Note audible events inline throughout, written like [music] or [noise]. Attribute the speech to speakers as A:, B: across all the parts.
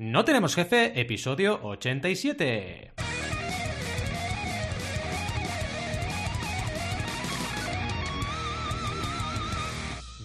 A: No tenemos jefe, episodio 87.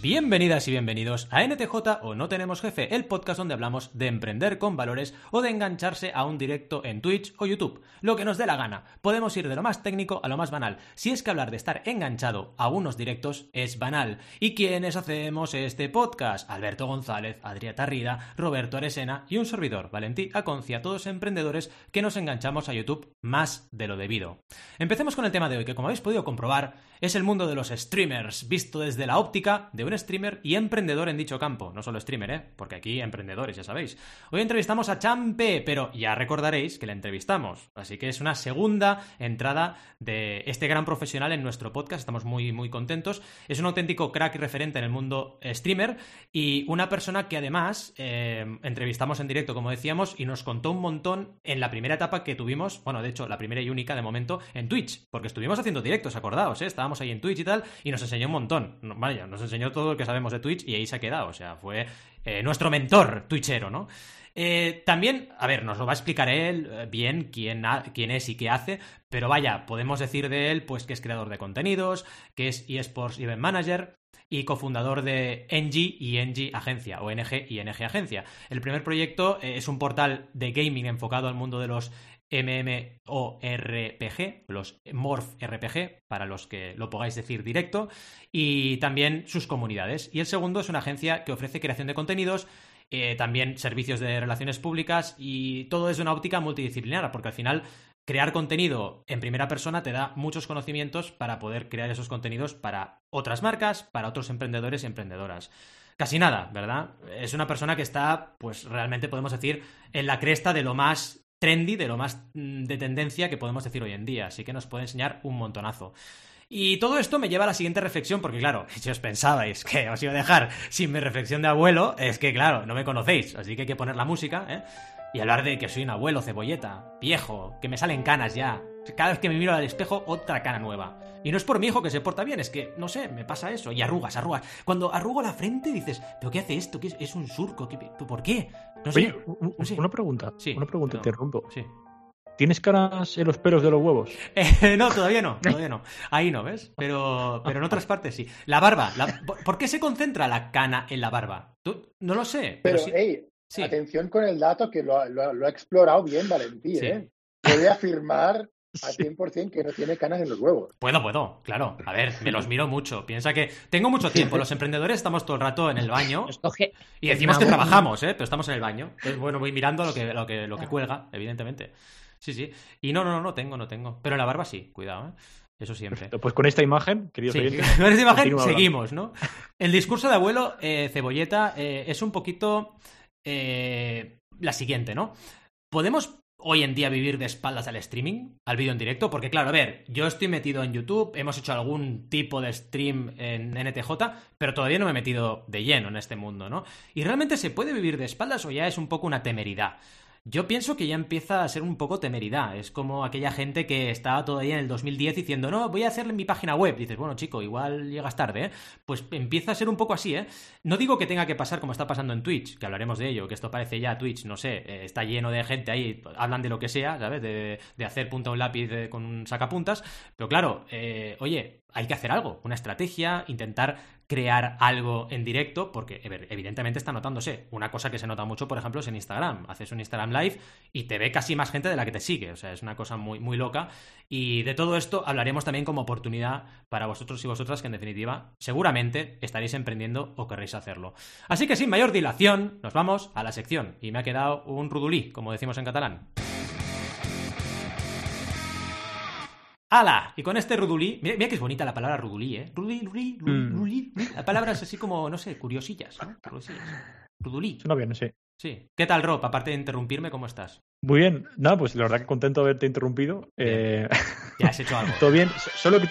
A: Bienvenidas y bienvenidos a NTJ o No Tenemos Jefe, el podcast donde hablamos de emprender con valores o de engancharse a un directo en Twitch o YouTube. Lo que nos dé la gana. Podemos ir de lo más técnico a lo más banal. Si es que hablar de estar enganchado a unos directos es banal. ¿Y quiénes hacemos este podcast? Alberto González, Adrià Tarrida, Roberto Aresena y un servidor, Valentí Aconcia, todos emprendedores que nos enganchamos a YouTube más de lo debido. Empecemos con el tema de hoy, que como habéis podido comprobar, es el mundo de los streamers, visto desde la óptica de un streamer y emprendedor en dicho campo. No solo streamer, ¿eh? Porque aquí emprendedores, ya sabéis. Hoy entrevistamos a Champe, pero ya recordaréis que la entrevistamos. Así que es una segunda entrada de este gran profesional en nuestro podcast. Estamos muy, muy contentos. Es un auténtico crack referente en el mundo streamer y una persona que además eh, entrevistamos en directo, como decíamos, y nos contó un montón en la primera etapa que tuvimos, bueno, de hecho, la primera y única de momento, en Twitch. Porque estuvimos haciendo directos, acordaos, ¿eh? Ahí en Twitch y tal, y nos enseñó un montón. Vaya, nos enseñó todo lo que sabemos de Twitch y ahí se ha quedado. O sea, fue eh, nuestro mentor twitchero, ¿no? Eh, también, a ver, nos lo va a explicar él eh, bien quién, quién, es y qué hace, pero vaya, podemos decir de él pues que es creador de contenidos, que es eSports Event Manager y cofundador de NG y NG Agencia, o NG y NG Agencia. El primer proyecto es un portal de gaming enfocado al mundo de los MMORPG, los Morph RPG, para los que lo podáis decir directo, y también sus comunidades. Y el segundo es una agencia que ofrece creación de contenidos, eh, también servicios de relaciones públicas y todo desde una óptica multidisciplinar, porque al final crear contenido en primera persona te da muchos conocimientos para poder crear esos contenidos para otras marcas, para otros emprendedores y emprendedoras. Casi nada, ¿verdad? Es una persona que está, pues realmente podemos decir, en la cresta de lo más trendy, de lo más mm, de tendencia que podemos decir hoy en día, así que nos puede enseñar un montonazo. Y todo esto me lleva a la siguiente reflexión, porque claro, [laughs] si os pensabais que os iba a dejar sin mi reflexión de abuelo, es que claro, no me conocéis, así que hay que poner la música, ¿eh? Y hablar de que soy un abuelo cebolleta, viejo, que me salen canas ya. Cada vez que me miro al espejo, otra cara nueva. Y no es por mi hijo que se porta bien, es que, no sé, me pasa eso. Y arrugas, arrugas. Cuando arrugo la frente dices, ¿pero qué hace esto? ¿Qué es? es un surco? ¿Por qué?
B: No sé, una pregunta. Sí, una pregunta, te interrumpo. Sí. ¿Tienes caras en los pelos de los huevos? [laughs]
A: Eh, no, todavía no, todavía no. Ahí no, ¿ves? Pero, pero en otras partes sí. La barba. ¿Por qué se concentra la cana en la barba? ¿Tú? No lo sé.
C: Pero, hey, atención con el dato que lo, ha explorado bien Valentí, ¿eh? Puede afirmar [laughs] al 100% que no tiene canas en los huevos.
A: Puedo, puedo, claro. A ver, me los miro mucho. Piensa que tengo mucho tiempo. Los emprendedores estamos todo el rato en el baño. Y decimos que trabajamos, ¿eh? Pero estamos en el baño. Entonces, bueno, voy mirando lo que, lo que, lo que cuelga, evidentemente. Sí, sí. Y no, no, no, no tengo, no tengo. Pero en la barba sí, cuidado, ¿eh? Eso siempre.
B: Pues con esta imagen, queridos
A: sí. [laughs] Con esta imagen seguimos, ¿no? El discurso de abuelo eh, Cebolleta eh, es un poquito eh, la siguiente, ¿no? Podemos hoy en día vivir de espaldas al streaming, al vídeo en directo, porque claro, a ver, yo estoy metido en YouTube, hemos hecho algún tipo de stream en NTJ, pero todavía no me he metido de lleno en este mundo, ¿no? ¿Y realmente se puede vivir de espaldas o ya es un poco una temeridad? Yo pienso que ya empieza a ser un poco temeridad. Es como aquella gente que estaba todavía en el 2010 diciendo, no, voy a hacerle mi página web. Dices, bueno, chico, igual llegas tarde, ¿eh? Pues empieza a ser un poco así, ¿eh? No digo que tenga que pasar como está pasando en Twitch, que hablaremos de ello, que esto parece ya Twitch, no sé, eh, está lleno de gente ahí, hablan de lo que sea, ¿sabes? De, hacer punta un lápiz con un sacapuntas. Pero claro, eh, oye, hay que hacer algo, una estrategia, intentar crear algo en directo, porque evidentemente está notándose. Una cosa que se nota mucho, por ejemplo, es en Instagram. Haces un Instagram Live y te ve casi más gente de la que te sigue. O sea, es una cosa muy, muy loca. Y de todo esto hablaremos también como oportunidad para vosotros y vosotras que en definitiva seguramente estaréis emprendiendo o querréis hacerlo. Así que sin mayor dilación, nos vamos a la sección. Y me ha quedado un rudulí, como decimos en catalán. ¡Hala! Y con este rudulí, mira, que es bonita la palabra rudulí, ¿eh? Rudulí, rudulí, rudulí, mm. La palabra es así como, no sé, curiosillas, ¿no? Rudulí.
B: Suena bien, sí.
A: Sí. ¿Qué tal, Rob? Aparte de interrumpirme, ¿cómo estás?
B: Muy bien. Nada, pues la verdad que contento de haberte interrumpido.
A: Eh... Ya has hecho [laughs] algo.
B: Todo bien. Solo que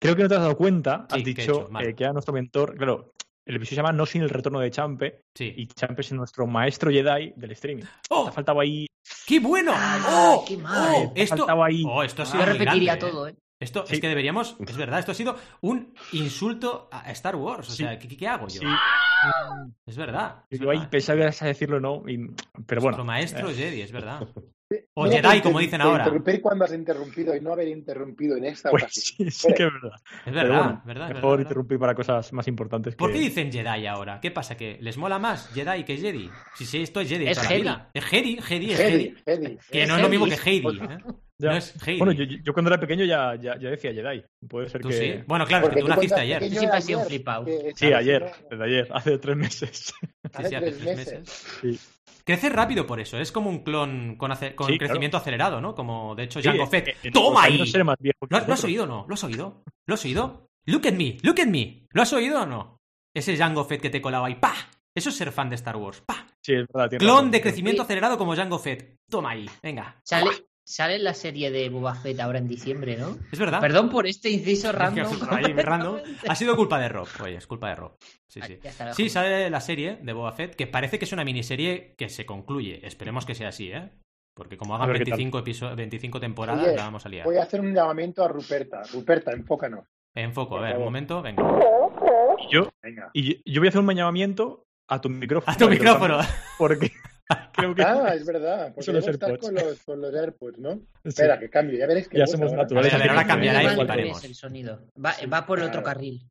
B: creo que no te has dado cuenta, has dicho eh, que era nuestro mentor. Claro, el episodio se llama No sin el retorno de Champe. Sí. Y Champe es nuestro maestro Jedi del streaming.
A: ¡Oh!
B: Ha faltado ahí
A: ¡Qué bueno! ¡Oh! ¡Qué
D: mal!
A: Oh, esto,
B: ahí.
A: Oh, esto ha
D: sido Yo repetiría todo, ¿eh?
A: Esto es que deberíamos, es verdad, esto ha sido un insulto a Star Wars. O sea, ¿qué, hago yo? Es verdad.
B: Yo ahí pensaba a decirlo no, pero bueno.
A: Nuestro maestro Jedi, es verdad. [laughs] O Jedi, como dicen ahora.
C: Interrumpir cuando has interrumpido y no haber interrumpido en esta
B: pues Sí, sí que es verdad.
A: Es verdad, verdad.
B: Mejor interrumpir para cosas más importantes.
A: ¿Por qué dicen Jedi ahora? ¿Qué pasa? ¿Que les mola más Jedi que Jedi? Si sí, esto es Jedi. Es Jedi. Es Jedi, Jedi, es Jedi. Que no es lo mismo que Heidi. ¿eh? No es Heidi.
B: Bueno, yo, yo, cuando era pequeño ya, ya, ya, decía Jedi. Puede ser que.
A: Sí? Bueno, claro, es que tú naciste ayer. Yo
D: siempre he sido flipado.
B: Sí, ayer, desde ayer, hace tres meses.
A: Sí, sí, hace tres meses. Sí. Crece rápido por eso, es como un clon con, con crecimiento acelerado, ¿no? Como de hecho Jango Fett. ¡Toma ahí! ¿Lo, has oído o no? ¿Lo has oído? ¿Lo has oído? Look at me, look at me. ¿Lo has oído o no? Ese Jango Fett que te colaba ahí, ¡pa! Eso es ser fan de Star Wars, ¡pa!
B: Sí, es verdad,
A: Clon de crecimiento acelerado como Jango Fett. Toma ahí, venga.
D: Sale, sale la serie de Boba Fett ahora en diciembre, ¿no?
A: Es verdad.
D: Perdón por este inciso random. [laughs]
A: Ha sido culpa de Rob, oye, es culpa de Rob. Sí, sí. Sí, sale la serie de Boba Fett, que parece que es una miniserie que se concluye. Esperemos que sea así, ¿eh? Porque como hagan 25, 25 temporadas, la vamos a liar.
C: Voy a hacer un llamamiento a Ruperta. Ruperta, enfócanos.
A: Enfoco, a ver, un momento, venga.
B: Y yo, venga. y yo voy a hacer un llamamiento a tu micrófono.
A: A tu micrófono.
B: Porque [laughs]
C: creo que... Ah, es verdad. Porque los AirPods. Con los, con los AirPods, ¿no? Espera, que cambie. Ya veréis que...
B: Ya somos naturales.
A: A ver, ahora cambiará y
D: el sonido. Va, va por el otro carril.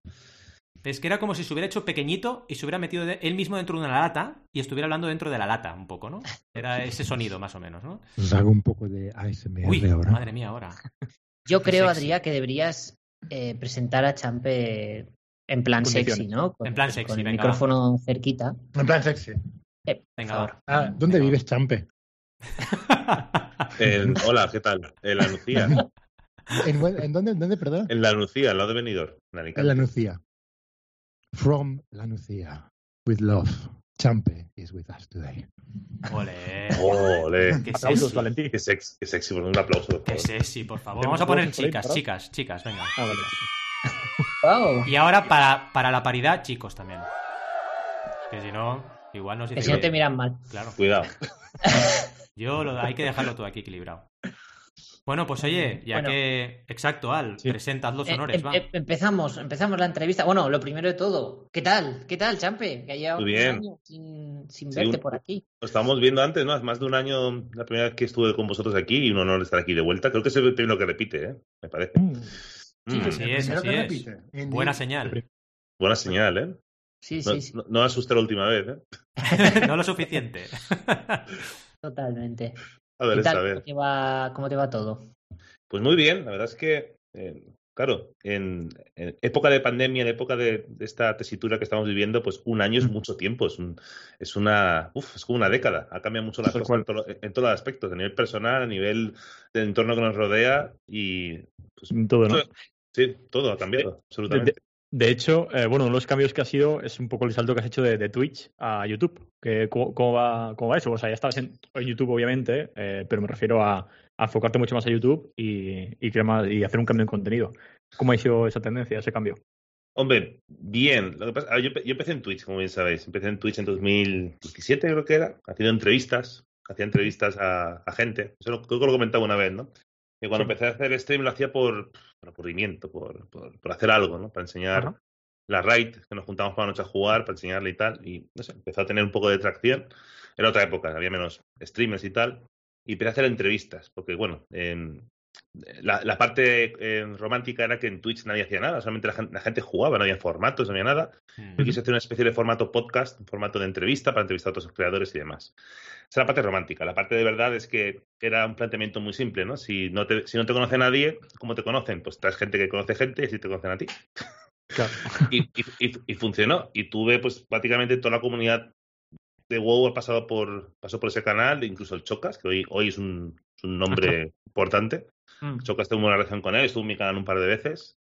A: Es que era como si se hubiera hecho pequeñito y se hubiera metido él mismo dentro de una lata y estuviera hablando dentro de la lata, un poco, ¿no? Era [laughs] ese sonido, más o menos, ¿no?
E: Os hago un poco de ASMR
A: Uy,
E: ahora.
A: Madre mía, ahora.
D: Yo creo, Adrián, que deberías eh, presentar a Champe en plan sexy, ¿no?
A: en plan sexy,
D: con el micrófono cerquita.
C: En plan sexy.
D: Eh, venga, ahora.
E: Ah, ¿Dónde vives, Champe? [laughs]
F: hola, ¿qué tal? En la Nucía. [laughs]
E: ¿En, dónde, en dónde, perdón?
F: En la Nucía, al lado de Benidorm.
E: En la Nucía. From la Nucía. With love. Champe is with us today.
A: Ole.
F: Ole.
A: Qué sexy.
B: Valentín.
F: Qué sexy, qué sexy. un aplauso.
A: Qué sexy, por favor. Vamos a poner chicas, chicas, chicas, venga.
B: Ah, vale.
A: Y ahora para, para la paridad, chicos también. Que si no, igual nos
D: dice. Que si no te miran mal.
A: Claro.
F: Cuidado. [laughs]
A: Yo lo, hay que dejarlo todo aquí equilibrado. Bueno, pues oye, ya que. Exacto, Al, presentad los eh, honores, va.
D: Eh, empezamos, empezamos la entrevista. Bueno, lo primero de todo, ¿qué tal? ¿Qué tal, Champe? Que haya
F: un bien.
D: sin, sin verte por aquí.
F: Lo estábamos viendo antes, ¿no? Hace más de un año, la primera vez que estuve con vosotros aquí y un honor estar aquí de vuelta. Creo que es el primero que repite, ¿eh? Me parece. Mm.
A: Sí, sí, es, así es. Buena señal.
F: Buena señal, ¿eh?
D: Sí, sí, sí.
F: No, no asusté la última vez, ¿eh? [laughs]
A: no lo [laughs] suficiente.
D: Totalmente.
F: A ver,
D: tal,
F: a ver.
D: ¿cómo, te va, ¿Cómo te va todo?
F: Pues muy bien, la verdad es que, eh, claro, en, época de pandemia, en época de, esta tesitura que estamos viviendo, pues un año es mm. mucho tiempo, es, un, es una, uf, es como una década, ha cambiado mucho las cosas en, todos los aspectos, a nivel personal, a nivel del entorno que nos rodea y...
B: Pues, todo, ¿no?
F: Sí, todo ha cambiado, absolutamente.
B: De, hecho, eh, bueno, uno de los cambios que ha sido es un poco el salto que has hecho de, Twitch a YouTube. ¿cómo, va, ¿Cómo va eso? O sea, ya estabas en, YouTube, obviamente, eh, pero me refiero a, enfocarte mucho más a YouTube y, y, y hacer un cambio en contenido. ¿Cómo ha sido esa tendencia, ese cambio?
F: Hombre, bien. Lo que pasa, yo, empecé en Twitch, como bien sabéis. Empecé en Twitch en 2017, creo que era, haciendo entrevistas. Hacía entrevistas a, gente. Eso creo que lo comentaba una vez, ¿no? Y cuando empecé a hacer stream lo hacía por, por aburrimiento, por, por, hacer algo, ¿no? Para enseñar la raid, que nos juntamos por la noche a jugar, para enseñarle y tal. Y no sé, empezó a tener un poco de tracción. Era otra época, había menos streamers y tal. Y empecé a hacer entrevistas, porque bueno, la, la, parte eh, romántica era que en Twitch nadie hacía nada, solamente la gente, jugaba, no había formatos, no había nada. Yo quise hacer una especie de formato podcast, un formato de entrevista para entrevistar a otros creadores y demás. Esa es la parte romántica. La parte de verdad es que era un planteamiento muy simple, ¿no? Si no te, si no te conoce nadie, ¿cómo te conocen? Pues traes gente que conoce gente y así te conocen a ti. [laughs] y, y, funcionó. Y tuve, pues, prácticamente toda la comunidad de WoW ha pasado por, pasó por ese canal, incluso el Chocas, que hoy, hoy es un, un nombre importante. Mm. Tengo una relación con él, estuvo en mi canal un par de veces.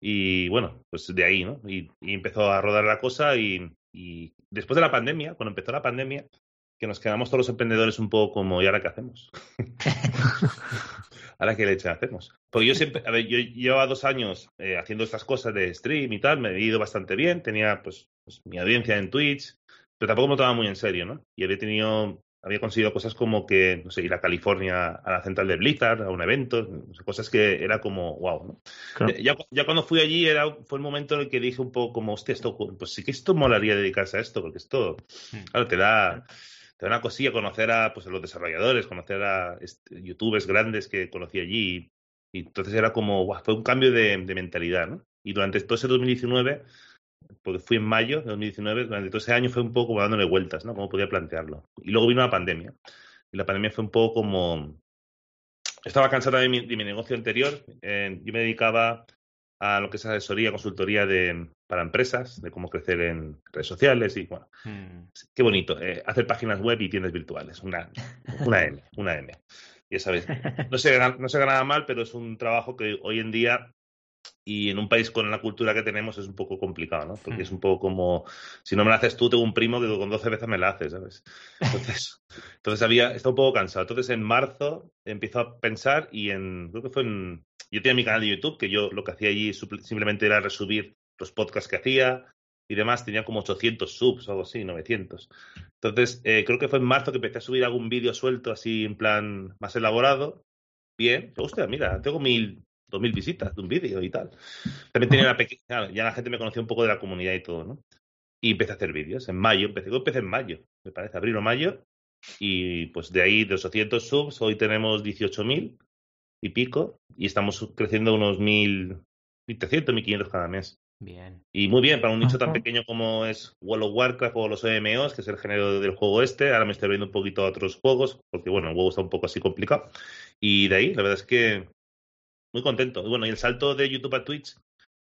F: Y bueno, pues de ahí, ¿no? Y, y empezó a rodar la cosa y, y, después de la pandemia, cuando empezó la pandemia, que nos quedamos todos los emprendedores un poco como, ¿y ahora qué hacemos? [laughs] ¿Ahora qué leche hacemos? Porque yo siempre, a ver, yo llevaba dos años eh, haciendo estas cosas de stream y tal, me he ido bastante bien, tenía pues, pues, mi audiencia en Twitch, pero tampoco me tomaba muy en serio, ¿no? Y había tenido había conseguido cosas como que, no sé, ir a California a la central de Blizzard, a un evento, cosas que era como, wow, ¿no?
B: Claro.
F: Ya, ya cuando fui allí era, fue el momento en el que dije un poco como, hostia, esto, pues sí que esto molaría dedicarse a esto, porque esto,
A: Hmm.
F: claro, te da, te da una cosilla conocer a, pues, a los desarrolladores, conocer a este, youtubers grandes que conocí allí. Y, entonces era como, guau, fue un cambio de, de mentalidad, ¿no? Y durante todo ese 2019 porque fui en mayo de 2019, durante todo ese año fue un poco como dándole vueltas, ¿no? Cómo podía plantearlo. Y luego vino la pandemia. Y la pandemia fue un poco como... Estaba cansado de mi, de mi negocio anterior. Eh, yo me dedicaba a lo que es asesoría, consultoría de, para empresas, de cómo crecer en redes sociales y, bueno,
A: Hmm.
F: qué bonito. eh, hacer páginas web y tiendas virtuales. Una, una M, una M. Ya sabes, no se, gana, no se gana nada mal, pero es un trabajo que hoy en día y en un país con la cultura que tenemos es un poco complicado, ¿no? Porque
A: Hmm.
F: es un poco como, si no me la haces tú, tengo un primo que con 12 veces me la hace, ¿sabes? Entonces, [laughs] entonces había, estaba un poco cansado. Entonces en marzo empiezo a pensar y en, creo que fue en, yo tenía mi canal de YouTube, que yo lo que hacía allí simplemente era resubir los podcasts que hacía y demás, tenía como 800 subs o algo así, 900. Entonces, eh, creo que fue en marzo que empecé a subir algún vídeo suelto así en plan más elaborado. Bien, hostia, mira, tengo mil, dos mil visitas de un vídeo y tal. También tenía una pequeña, ya la gente me conocía un poco de la comunidad y todo, ¿no? Y empecé a hacer vídeos. En mayo, empecé, empecé en mayo, me parece, abril o mayo. Y pues de ahí, de 800 subs, hoy tenemos 18.000 y pico. Y estamos creciendo unos 1.000, 1.300, 1.500 cada mes.
A: Bien.
F: Y muy bien, para un nicho tan
D: Ajá.
F: pequeño como es World of Warcraft o los MMOs, que es el género del juego este. Ahora me estoy abriendo un poquito a otros juegos, porque bueno, el juego está un poco así complicado. Y de ahí, la verdad es que muy contento. Y bueno, y el salto de YouTube a Twitch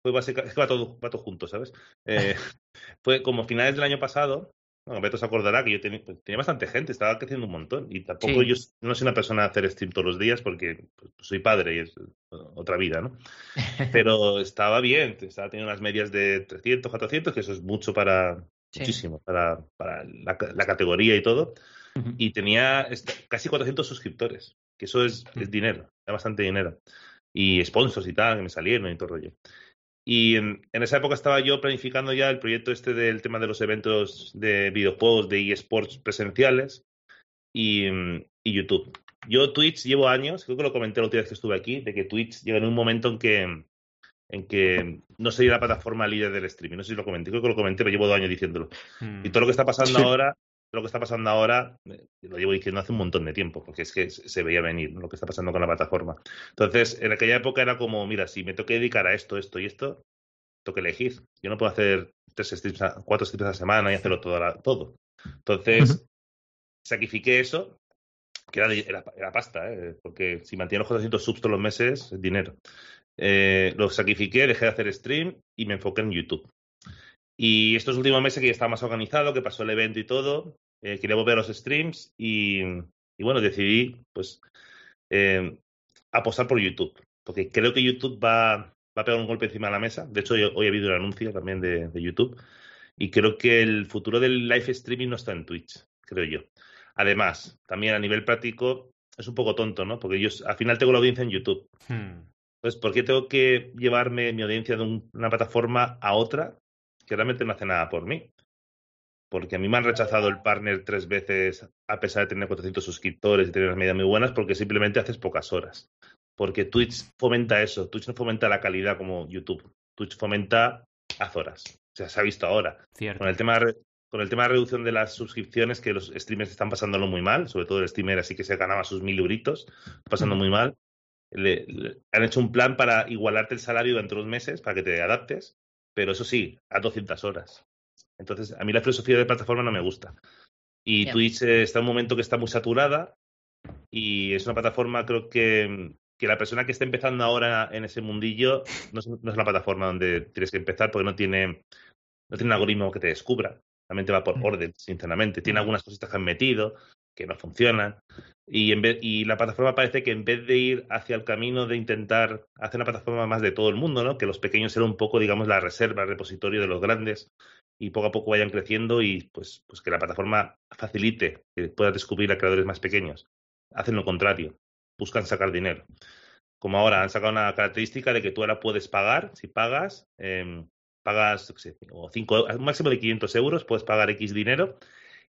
F: fue básicamente, es que va todo, va todo junto, ¿sabes? Eh, [laughs] fue como finales del año pasado. Bueno, Beto se acordará que yo tenía, pues, tenía bastante gente, estaba creciendo un montón. Y tampoco
D: Sí.
F: yo no soy una persona de hacer stream todos los días porque pues, soy padre y es otra vida, ¿no? [laughs] pero estaba bien, estaba teniendo unas medias de 300, 400, que eso es mucho para,
D: Sí.
F: muchísimo, para, para la, la categoría y todo. Y tenía casi 400 suscriptores, que eso es, es dinero, es bastante dinero. Y sponsors y tal, que me salieron y todo el rollo. Y en, en esa época estaba yo planificando ya el proyecto este del tema de los eventos de videojuegos, de eSports presenciales y, y YouTube. Yo Twitch llevo años, creo que lo comenté la última vez que estuve aquí, de que Twitch llega en un momento en que en que no sería la plataforma líder del streaming. No sé si lo comenté, creo que lo comenté, pero llevo dos años diciéndolo.
A: Hmm.
F: Y todo lo que está pasando
B: Sí.
F: ahora, lo que está pasando ahora, eh, lo llevo diciendo hace un montón de tiempo, porque es que se veía venir lo que está pasando con la plataforma. Entonces, en aquella época era como, mira, si me tengo que dedicar a esto, esto y esto, tengo que elegir. Yo no puedo hacer tres streams, a- cuatro streams a la semana y hacerlo todo. la- todo. Entonces, sacrifiqué eso, que era, de- era, era pasta, ¿eh? porque si mantiene los 400 subs todos los meses, es dinero. Eh, lo sacrifiqué, dejé de hacer stream y me enfoqué en YouTube. Y estos últimos meses que ya estaba más organizado, que pasó el evento y todo, eh, quería volver a los streams y, y bueno, decidí pues eh, apostar por YouTube, porque creo que YouTube va, va a pegar un golpe encima de la mesa. De hecho, hoy, hoy ha habido un anuncio también de, de YouTube y creo que el futuro del live streaming no está en Twitch, creo yo. Además, también a nivel práctico es un poco tonto, ¿no? Porque yo al final tengo la audiencia en YouTube.
A: Hmm.
F: Entonces, ¿por qué tengo que llevarme mi audiencia de un- una plataforma a otra que realmente no hace nada por mí? Porque a mí me han rechazado el partner tres veces a pesar de tener 400 suscriptores y tener unas medidas muy buenas porque simplemente haces pocas horas. Porque Twitch fomenta eso. Twitch no fomenta la calidad como YouTube. Twitch fomenta haz horas. O sea, se ha visto ahora.
A: Cierto.
F: Con el tema de, con el tema de reducción de las suscripciones, que los streamers están pasándolo muy mal, sobre todo el streamer así que se ganaba sus mil euritos, pasando muy mal. Le, le- han hecho un plan para igualarte el salario durante unos meses, para que te adaptes, pero eso sí, a 200 horas. Entonces, a mí la filosofía de plataforma no me gusta. Y
D: Ya.
F: Twitch eh, está en un momento que está muy saturada y es una plataforma, creo que, que la persona que está empezando ahora en ese mundillo no es, no es la plataforma donde tienes que empezar porque no tiene, no tiene un algoritmo que te descubra. Realmente va por
D: Mm.
F: orden, sinceramente. Tiene algunas cositas que han metido que no funcionan. Y, en vez, y la plataforma parece que en vez de ir hacia el camino de intentar hacer una plataforma más de todo el mundo, ¿no? que los pequeños sean un poco, digamos, la reserva, el repositorio de los grandes y poco a poco vayan creciendo y pues, pues que la plataforma facilite que puedas descubrir a creadores más pequeños. Hacen lo contrario, buscan sacar dinero. Como ahora han sacado una característica de que tú ahora puedes pagar, si pagas, eh, pagas, o cinco, un máximo de 500 euros, puedes pagar X dinero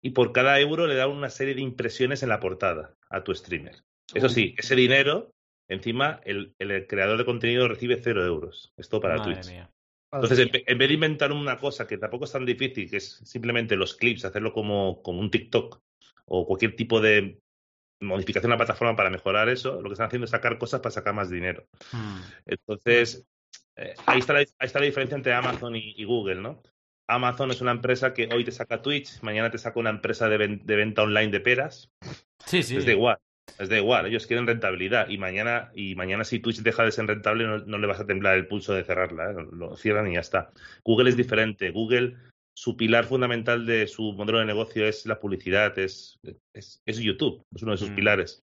F: y por cada euro le dan una serie de impresiones en la portada a tu streamer. Eso sí, ese dinero, encima, el, el creador de contenido recibe cero euros. Esto para
A: Madre
F: Twitch.
A: mía.
F: Entonces, en, en vez de inventar una cosa que tampoco es tan difícil, que es simplemente los clips, hacerlo como, como un TikTok o cualquier tipo de modificación a la plataforma para mejorar eso, lo que están haciendo es sacar cosas para sacar más dinero.
A: Mm.
F: Entonces, eh, ahí, está la, ahí está la diferencia entre Amazon y, y Google, ¿no? Amazon es una empresa que hoy te saca Twitch, mañana te saca una empresa de, ven- de venta online de peras.
A: Sí, sí.
F: Es da igual. Es da igual, ellos quieren rentabilidad y mañana, y mañana si Twitch deja de ser rentable no, no le vas a temblar el pulso de cerrarla, ¿eh? lo cierran y ya está. Google es diferente, Google, su pilar fundamental de su modelo de negocio es la publicidad, es, es, es YouTube, es uno de sus
A: Mm.
F: pilares.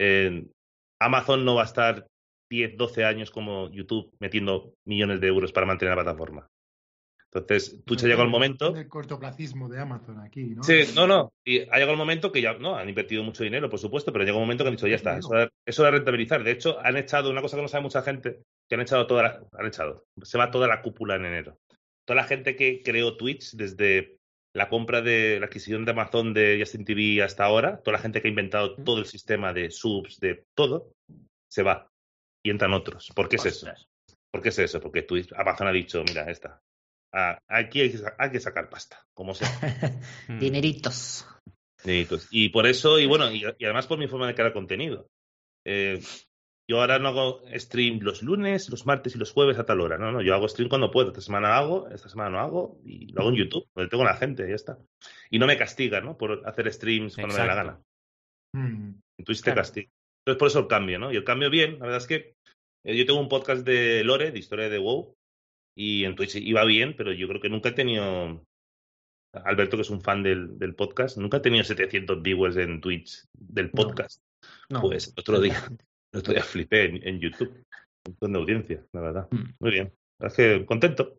F: Eh, Amazon no va a estar 10, 12 años como YouTube metiendo millones de euros para mantener la plataforma. Entonces, Twitch ha llegado el momento.
E: El cortoplacismo de Amazon aquí, ¿no?
F: Sí, no, no. Y ha llegado el momento que ya, no, han invertido mucho dinero, por supuesto, pero llegó un momento que han dicho, ya está, eso de, eso de rentabilizar. De hecho, han echado una cosa que no sabe mucha gente, que han echado toda la, han echado, se va toda la cúpula en enero. Toda la gente que creó Twitch desde la compra de la adquisición de Amazon de Justin TV hasta ahora, toda la gente que ha inventado todo el sistema de subs, de todo, se va. Y entran otros. ¿Por qué es eso? ¿Por qué es eso? Porque Twitch, Amazon ha dicho, mira, esta. Ah, aquí hay que, sa- hay que sacar pasta, como sea. [laughs]
A: Mm.
D: Dineritos.
F: Y, pues, y por eso, y bueno, y, y además por mi forma de crear contenido. Eh, yo ahora no hago stream los lunes, los martes y los jueves a tal hora. No, no, yo hago stream cuando puedo. Esta semana hago, esta semana no hago, y lo hago en YouTube, donde tengo la gente, y ya está. Y no me castiga, ¿no? Por hacer streams cuando me dé la gana.
E: Mm.
F: En Twitch te castiga. Entonces, por eso el cambio, ¿no? Y el cambio bien, la verdad es que eh, yo tengo un podcast de Lore, de historia de WoW, y en Twitch iba bien, pero yo creo que nunca he tenido. Alberto, que es un fan del, del podcast, nunca he tenido 700 viewers en Twitch del podcast.
D: No.
F: Pues el otro día, [laughs] el otro día flipé en, en YouTube. Un montón de audiencia, la verdad.
D: Mm.
F: Muy bien. Es que contento.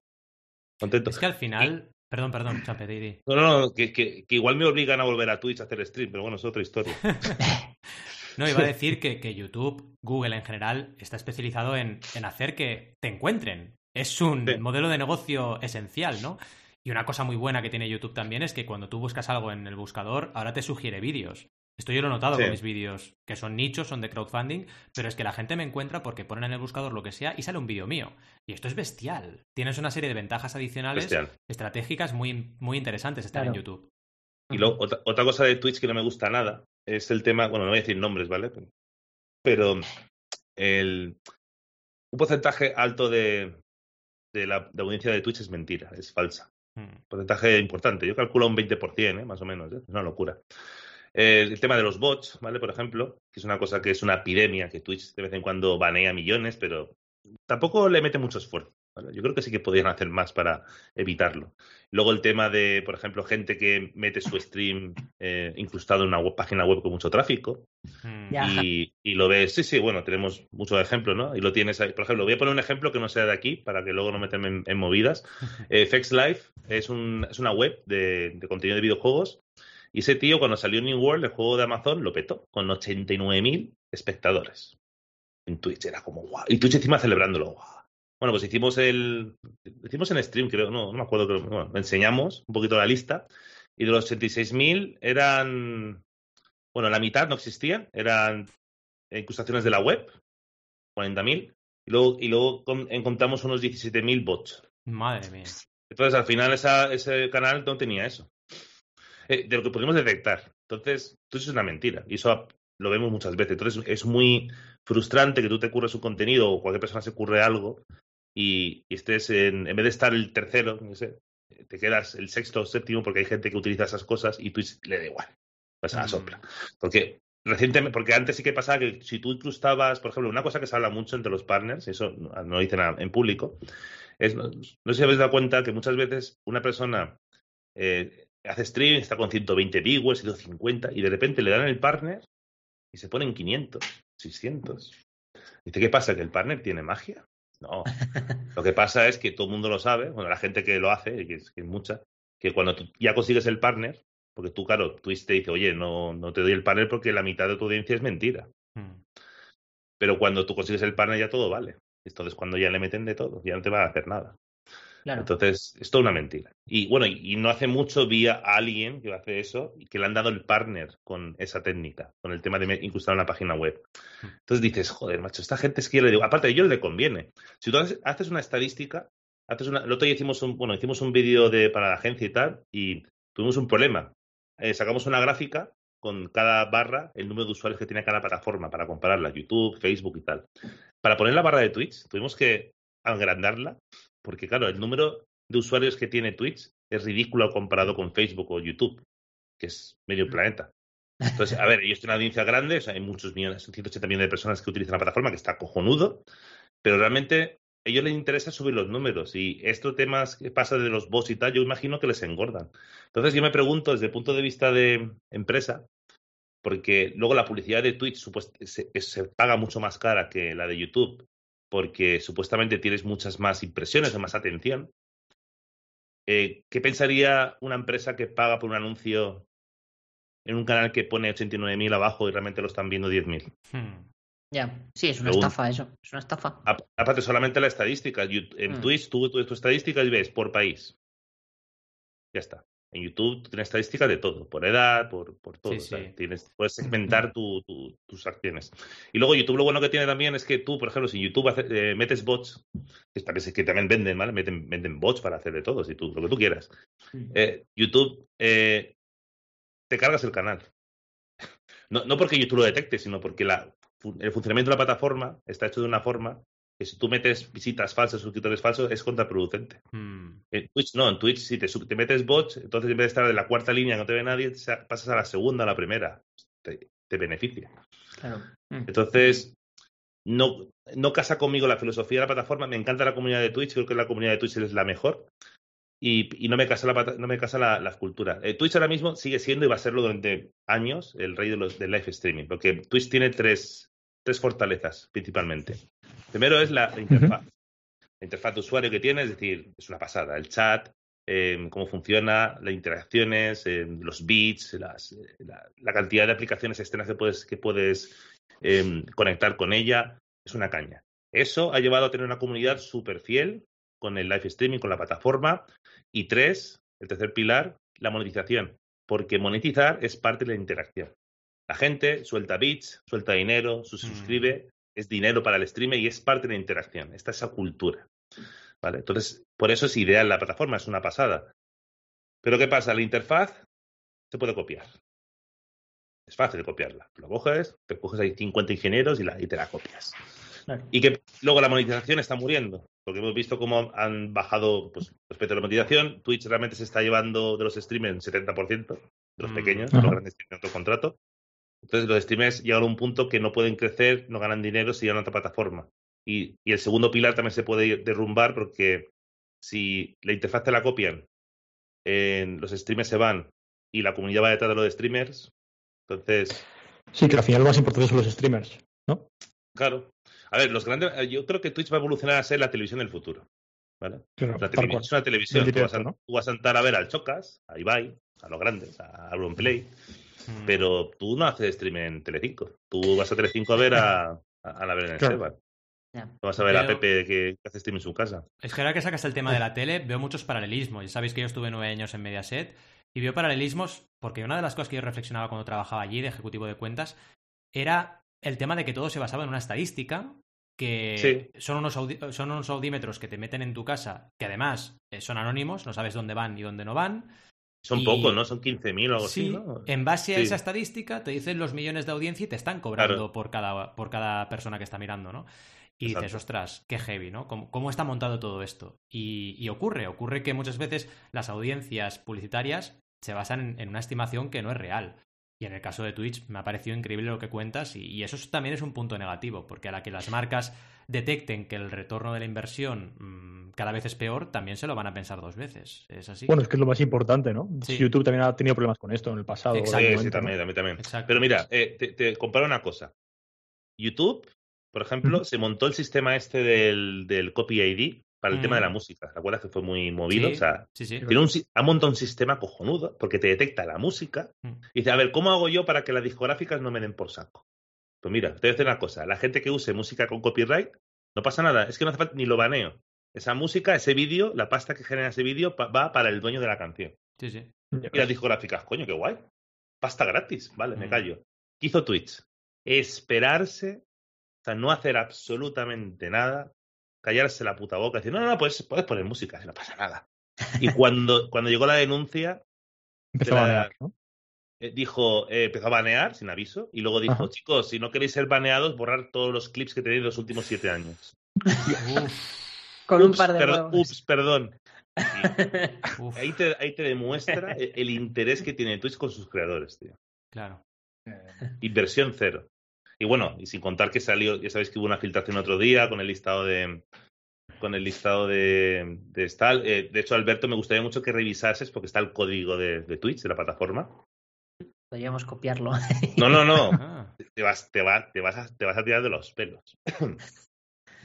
F: Contento.
A: Es que al final. Perdón, perdón, Chape, di.
F: No, no, no, que, que, que igual me obligan a volver a Twitch a hacer stream, pero bueno, es otra historia. [laughs]
A: No, iba a decir que, que YouTube, Google en general, está especializado en, en hacer que te encuentren. Es un
F: Sí.
A: modelo de negocio esencial, ¿no? Y una cosa muy buena que tiene YouTube también es que cuando tú buscas algo en el buscador, ahora te sugiere vídeos. Esto yo lo he notado
F: Sí.
A: con mis vídeos, que son nichos, son de crowdfunding, pero es que la gente me encuentra porque ponen en el buscador lo que sea y sale un vídeo mío. Y esto es bestial. Tienes una serie de ventajas adicionales
F: Bestial.
A: estratégicas muy, muy interesantes estar en. YouTube.
F: Y luego, otra, otra cosa de Twitch que no me gusta nada es el tema, bueno, no voy a decir nombres, ¿vale? Pero el, un porcentaje alto de, de la de audiencia de Twitch es mentira, es falsa.
A: Mm.
F: Porcentaje importante. Yo calculo un 20%, ¿eh? más o menos. ¿eh? Es una locura. Eh, el tema de los bots, ¿vale? Por ejemplo, que es una cosa que es una epidemia, que Twitch de vez en cuando banea millones, pero tampoco le mete mucho esfuerzo. ¿Vale? Yo creo que sí que podrían hacer más para evitarlo. Luego el tema de, por ejemplo, gente que mete su stream eh, incrustado en una web- página web con mucho tráfico
A: Mm.
D: Ya.
F: y, y lo ves. Sí, sí, bueno, tenemos muchos ejemplos, ¿no? Y lo tienes ahí. Por ejemplo, voy a poner un ejemplo que no sea de aquí para que luego no meterme en, en movidas. [laughs] Eh, FX Live es, un, es una web de, de contenido de videojuegos. Y ese tío, cuando salió New World, el juego de Amazon, lo petó con 89.000 espectadores. En Twitch era como guau. Y Twitch encima celebrándolo. guau. Bueno, pues hicimos el. Hicimos en stream, creo, no, no me acuerdo. Creo, bueno, enseñamos un poquito la lista. Y de los 86.000 eran. Bueno, la mitad no existían. Eran incrustaciones de la web, 40.000. Y luego, y luego con- encontramos unos 17.000 bots.
A: Madre mía.
F: Entonces, al final, esa, ese canal no tenía eso. Eh, de lo que pudimos detectar. Entonces, eso es una mentira. Y eso lo vemos muchas veces. Entonces, es muy frustrante que tú te curres un contenido o cualquier persona se curre algo y, y estés en, en vez de estar el tercero, no sé, te quedas el sexto o séptimo porque hay gente que utiliza esas cosas y tú le da igual. Pues a la
A: Mm.
F: sopla. Porque recientemente, porque antes sí que pasaba que si tú incrustabas, por ejemplo, una cosa que se habla mucho entre los partners, y eso no no dicen en público, es, no, no sé si habéis dado cuenta que muchas veces una persona eh, hace stream, está con 120 viewers, 150, y de repente le dan el partner y se ponen 500, 600. Dice, ¿qué pasa? ¿Que el partner tiene magia? No. Lo que pasa es que todo el mundo lo sabe, bueno, la gente que lo hace, y que es, que es mucha, que cuando tú ya consigues el partner, porque tú, claro, Twitch te dice, oye, no, no te doy el partner porque la mitad de tu audiencia es mentira.
A: Mm.
F: Pero cuando tú consigues el partner ya todo vale. Entonces cuando ya le meten de todo, ya no te va a hacer nada.
D: Claro.
F: Entonces, es toda una mentira. Y bueno, y, y no hace mucho vi a alguien que hace eso y que le han dado el partner con esa técnica, con el tema de incrustar una página web. Entonces dices, joder, macho, esta gente es que yo le digo, aparte a ellos le conviene. Si tú haces, haces una estadística, haces una, el otro día hicimos un, bueno, hicimos un vídeo de, para la agencia y tal, y tuvimos un problema. Eh, sacamos una gráfica con cada barra, el número de usuarios que tiene cada plataforma para compararla, YouTube, Facebook y tal. Para poner la barra de Twitch, tuvimos que agrandarla, porque claro, el número de usuarios que tiene Twitch es ridículo comparado con Facebook o YouTube, que es medio planeta. Entonces, a ver, ellos tienen una audiencia grande, o sea, hay muchos millones, 180 millones de personas que utilizan la plataforma, que está cojonudo, pero realmente a ellos les interesa subir los números y estos temas que pasa de los bots y tal, yo imagino que les engordan. Entonces, yo me pregunto desde el punto de vista de empresa, porque luego la publicidad de Twitch se paga mucho más cara que la de YouTube, porque supuestamente tienes muchas más impresiones o más atención. Eh, ¿Qué pensaría una empresa que paga por un anuncio en un canal que pone 89.000 abajo y realmente lo están viendo 10.000?
A: Hmm.
D: Ya, sí, es una estafa eso. Es una estafa.
F: Ap- Aparte, solamente la estadística. En
D: Mm.
F: Twitch tú ves tu estadística y ves por país. Ya está. En YouTube tienes estadísticas de todo, por edad, por, por todo.
A: Sí,
F: o sea,
A: sí.
F: tienes, puedes segmentar tu- tu- tus acciones. Y luego YouTube lo bueno que tiene también es que tú, por ejemplo, si YouTube hace- eh, metes bots, que también, que también venden, ¿vale? Meten, venden bots para hacer de todo, si tú, lo que tú quieras. Eh, YouTube, eh, te cargas el canal. [laughs] No, no porque YouTube lo detecte, sino porque la, el funcionamiento de la plataforma está hecho de una forma que si tú metes visitas falsas, suscriptores falsos, es contraproducente.
A: Hmm.
F: En Twitch no, en Twitch si te, metes bots, entonces en vez de estar en la cuarta línea que no te ve nadie, sa- pasas a la segunda, a la primera. Te, te beneficia.
D: Claro. Mm.
F: Entonces, no, no casa conmigo la filosofía de la plataforma. Me encanta la comunidad de Twitch, creo que la comunidad de Twitch es la mejor. Y, y no me casa, la, no me casa la, la cultura. Eh, Twitch ahora mismo sigue siendo y va a serlo durante años el rey de los, del live streaming, porque Twitch tiene tres, tres fortalezas principalmente. Primero es la, interfaz. La interfaz de usuario que tiene, es decir, es una pasada. El chat, eh, cómo funciona, las interacciones, eh, los bits, las, eh, la, la cantidad de aplicaciones externas que puedes, que puedes eh, conectar con ella, es una caña. Eso ha llevado a tener una comunidad súper fiel con el live streaming, con la plataforma. Y tres, el tercer pilar, la monetización. Porque monetizar es parte de la interacción. La gente suelta bits, suelta dinero, se
A: Mm.
F: suscribe, es dinero para el streamer y es parte de la interacción. Está esa cultura. ¿Vale? Entonces, por eso es ideal la plataforma, es una pasada. Pero ¿qué pasa? La interfaz se puede copiar. Es fácil de copiarla. Lo coges, te coges ahí 50 ingenieros y, la, y te la copias.
D: Claro.
F: Y que luego la monetización está muriendo. Porque hemos visto cómo han bajado, pues, respecto a la monetización, Twitch realmente se está llevando de los streamers un 70%, de los
A: Mm.
F: pequeños, de los grandes tienen otro contrato. Entonces los streamers llegan a un punto que no pueden crecer, no ganan dinero si llegan a otra plataforma. Y, y el segundo pilar también se puede derrumbar porque si la interfaz te la copian, eh, los streamers se van y la comunidad va detrás de los streamers, entonces
B: Sí, que al final lo más importante son los streamers, ¿no?
F: Claro. A ver, los grandes. Yo creo que Twitch va a evolucionar a ser la televisión del futuro. ¿Vale?
B: Claro,
F: La
B: tal
F: televi-
B: cual.
F: es una televisión. Tú vas, a,
B: ¿no?
F: tú vas a ver al Chocas, a Ibai, a los grandes, a Auronplay,
A: Hmm.
F: pero tú no haces stream en Telecinco. Tú vas a Telecinco a ver a, a, a la Belén
B: Claro.
F: Esteban.
D: Ya.
F: No vas a ver a Pepe que, que hace stream en su casa.
A: Es que ahora que sacas el tema de la [laughs] tele, veo muchos paralelismos. Ya sabéis que yo estuve nueve años en Mediaset y veo paralelismos porque una de las cosas que yo reflexionaba cuando trabajaba allí de ejecutivo de cuentas era el tema de que todo se basaba en una estadística que
F: Sí.
A: son, unos audi- son unos audímetros que te meten en tu casa que además eh, son anónimos, no sabes dónde van y dónde no van.
F: Son
A: Y-
F: pocos, ¿no? Son 15.000 o algo
A: Sí,
F: así, ¿no?
A: en base a
F: Sí.
A: esa estadística te dicen los millones de audiencia y te están cobrando
F: Claro.
A: por, cada, por cada persona que está mirando, ¿no? Y dices, ostras, qué heavy, ¿no? ¿Cómo, cómo está montado todo esto? Y, y ocurre, ocurre que muchas veces las audiencias publicitarias se basan en, en una estimación que no es real. Y en el caso de Twitch me ha parecido increíble lo que cuentas y, y eso es- también es un punto negativo, porque a la que las marcas detecten que el retorno de la inversión mm, cada vez es peor, también se lo van a pensar dos veces. ¿Es así?
B: Bueno, es que es lo más importante, ¿no?
A: Sí.
B: YouTube también ha tenido problemas con esto en el pasado.
A: Exacto.
F: Sí, sí, también, también, también.
A: Exacto.
F: Pero mira, eh, te, te comparo una cosa. YouTube, por ejemplo, se montó el sistema este del, del Copy ID para el tema de la
A: Mm.
F: música. ¿Te acuerdas que fue muy movido?
A: Sí,
F: O sea,
A: sí, sí.
F: tiene un, si- ha montado un sistema cojonudo porque te detecta la música
A: Mm.
F: y dice, a ver, ¿cómo hago yo para que las discográficas no me den por saco? Pues mira, te voy a decir una cosa. La gente que use música con copyright, no pasa nada. Es que no hace falta ni lo baneo. esa música, ese vídeo, la pasta que genera ese vídeo va para el dueño de la canción.
A: Sí, sí.
F: Y las discográficas, coño, qué guay. Pasta gratis, vale, me
A: Mm.
F: callo. ¿Qué hizo Twitch? Esperarse, o sea, no hacer absolutamente nada, callarse la puta boca, decir, no, no, no, pues puedes poner música, no pasa nada. Y cuando, [laughs] cuando llegó la denuncia,
B: Empezó a banear, ¿no?
F: eh, dijo, eh, empezó a banear sin aviso, y luego dijo,
B: Ajá.
F: chicos, si no queréis ser baneados, borrar todos los clips que tenéis de los últimos siete años. [laughs]
D: Con un par de
F: perdón,
D: huevos.
F: ups, perdón. Ahí, te, ahí te demuestra el, el interés que tiene Twitch con sus creadores, tío.
A: claro.
F: Inversión cero. Y bueno, y sin contar que salió, ya sabéis que hubo una filtración otro día con el listado de con el listado de, de tal. Eh, de hecho, Alberto, me gustaría mucho que revisases porque está el código de, de Twitch, de la plataforma.
D: Podríamos copiarlo. [laughs]
F: No, no, no.
A: Ah,
F: Te vas, te vas, te vas, a, te vas a tirar de los pelos. [clears throat]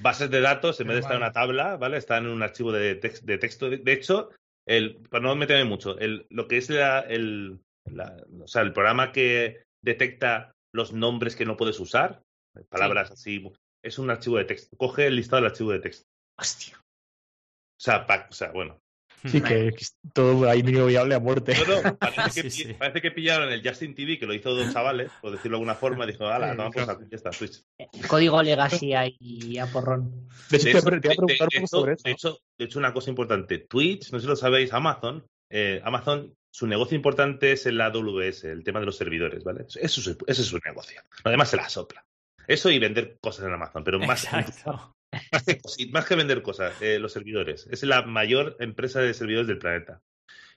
F: Bases de datos, en vez de estar en una tabla, ¿vale? Están en un archivo de, tex- de texto. De, de hecho, el, para no meterme mucho, el, lo que es la, el, la- o sea, el programa que detecta los nombres que no puedes usar, palabras así, es un archivo de texto. Coge el listado del archivo de texto.
D: Hostia.
F: O sea, pa- o sea bueno.
B: Sí, que, que es todo ahí mínimo viable a muerte.
F: No, no, [laughs] parece, que,
A: Sí, sí.
F: parece que pillaron el Justin TV, que lo hizo dos chavales, por decirlo de alguna forma, y dijo, ala, toma, pues, ya está, Twitch.
D: Código Legacy ahí a porrón.
B: De hecho,
F: De
B: te,
F: hecho,
B: te iba a preguntar
F: de-
B: un
F: de
B: poco sobre
F: hecho-
B: eso.
F: de hecho- de hecho, una cosa importante. Twitch, no sé si lo sabéis, Amazon, eh, Amazon, su negocio importante es el AWS, el tema de los servidores, ¿vale? Eso es, su- ese es su negocio. Además se la sopla. Eso y vender cosas en Amazon, pero más, [laughs] más, que, más que vender cosas, eh, los servidores. Es la mayor empresa de servidores del planeta.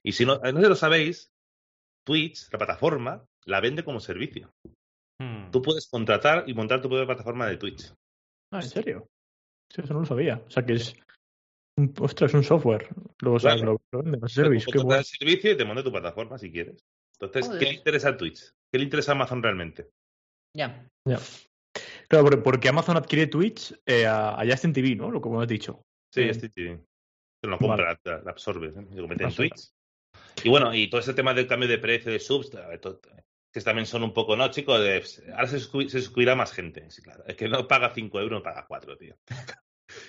F: Y si no, no sé si lo sabéis, Twitch, la plataforma, la vende como servicio.
A: Hmm.
F: Tú puedes contratar y montar tu propia plataforma de Twitch.
B: Ah, ¿en serio? Sí, eso no lo sabía. O sea, que es ostras, es un software. Luego, o sea,
F: Claro.
B: lo, lo venden, los service. Qué bueno.
F: el servicio y te monta tu plataforma si quieres. Entonces, ¿qué
D: Joder.
F: le interesa a Twitch? ¿Qué le interesa a Amazon realmente?
D: Ya.
B: Ya. Claro, porque- Amazon adquiere Twitch eh, a, a Justin TV, ¿no? Lo que hemos dicho.
F: Sí,
B: Sí.
F: este TV. Se lo compra,
B: Vale.
F: la, la absorbe, ¿eh? y lo mete en. Twitch. Y bueno, y todo ese tema del cambio de precio de subs, a ver, to- que también son un poco, ¿no, chicos? De, ahora se suscribirá más gente. Sí, claro. Es que no paga 5 euros, no paga 4, tío.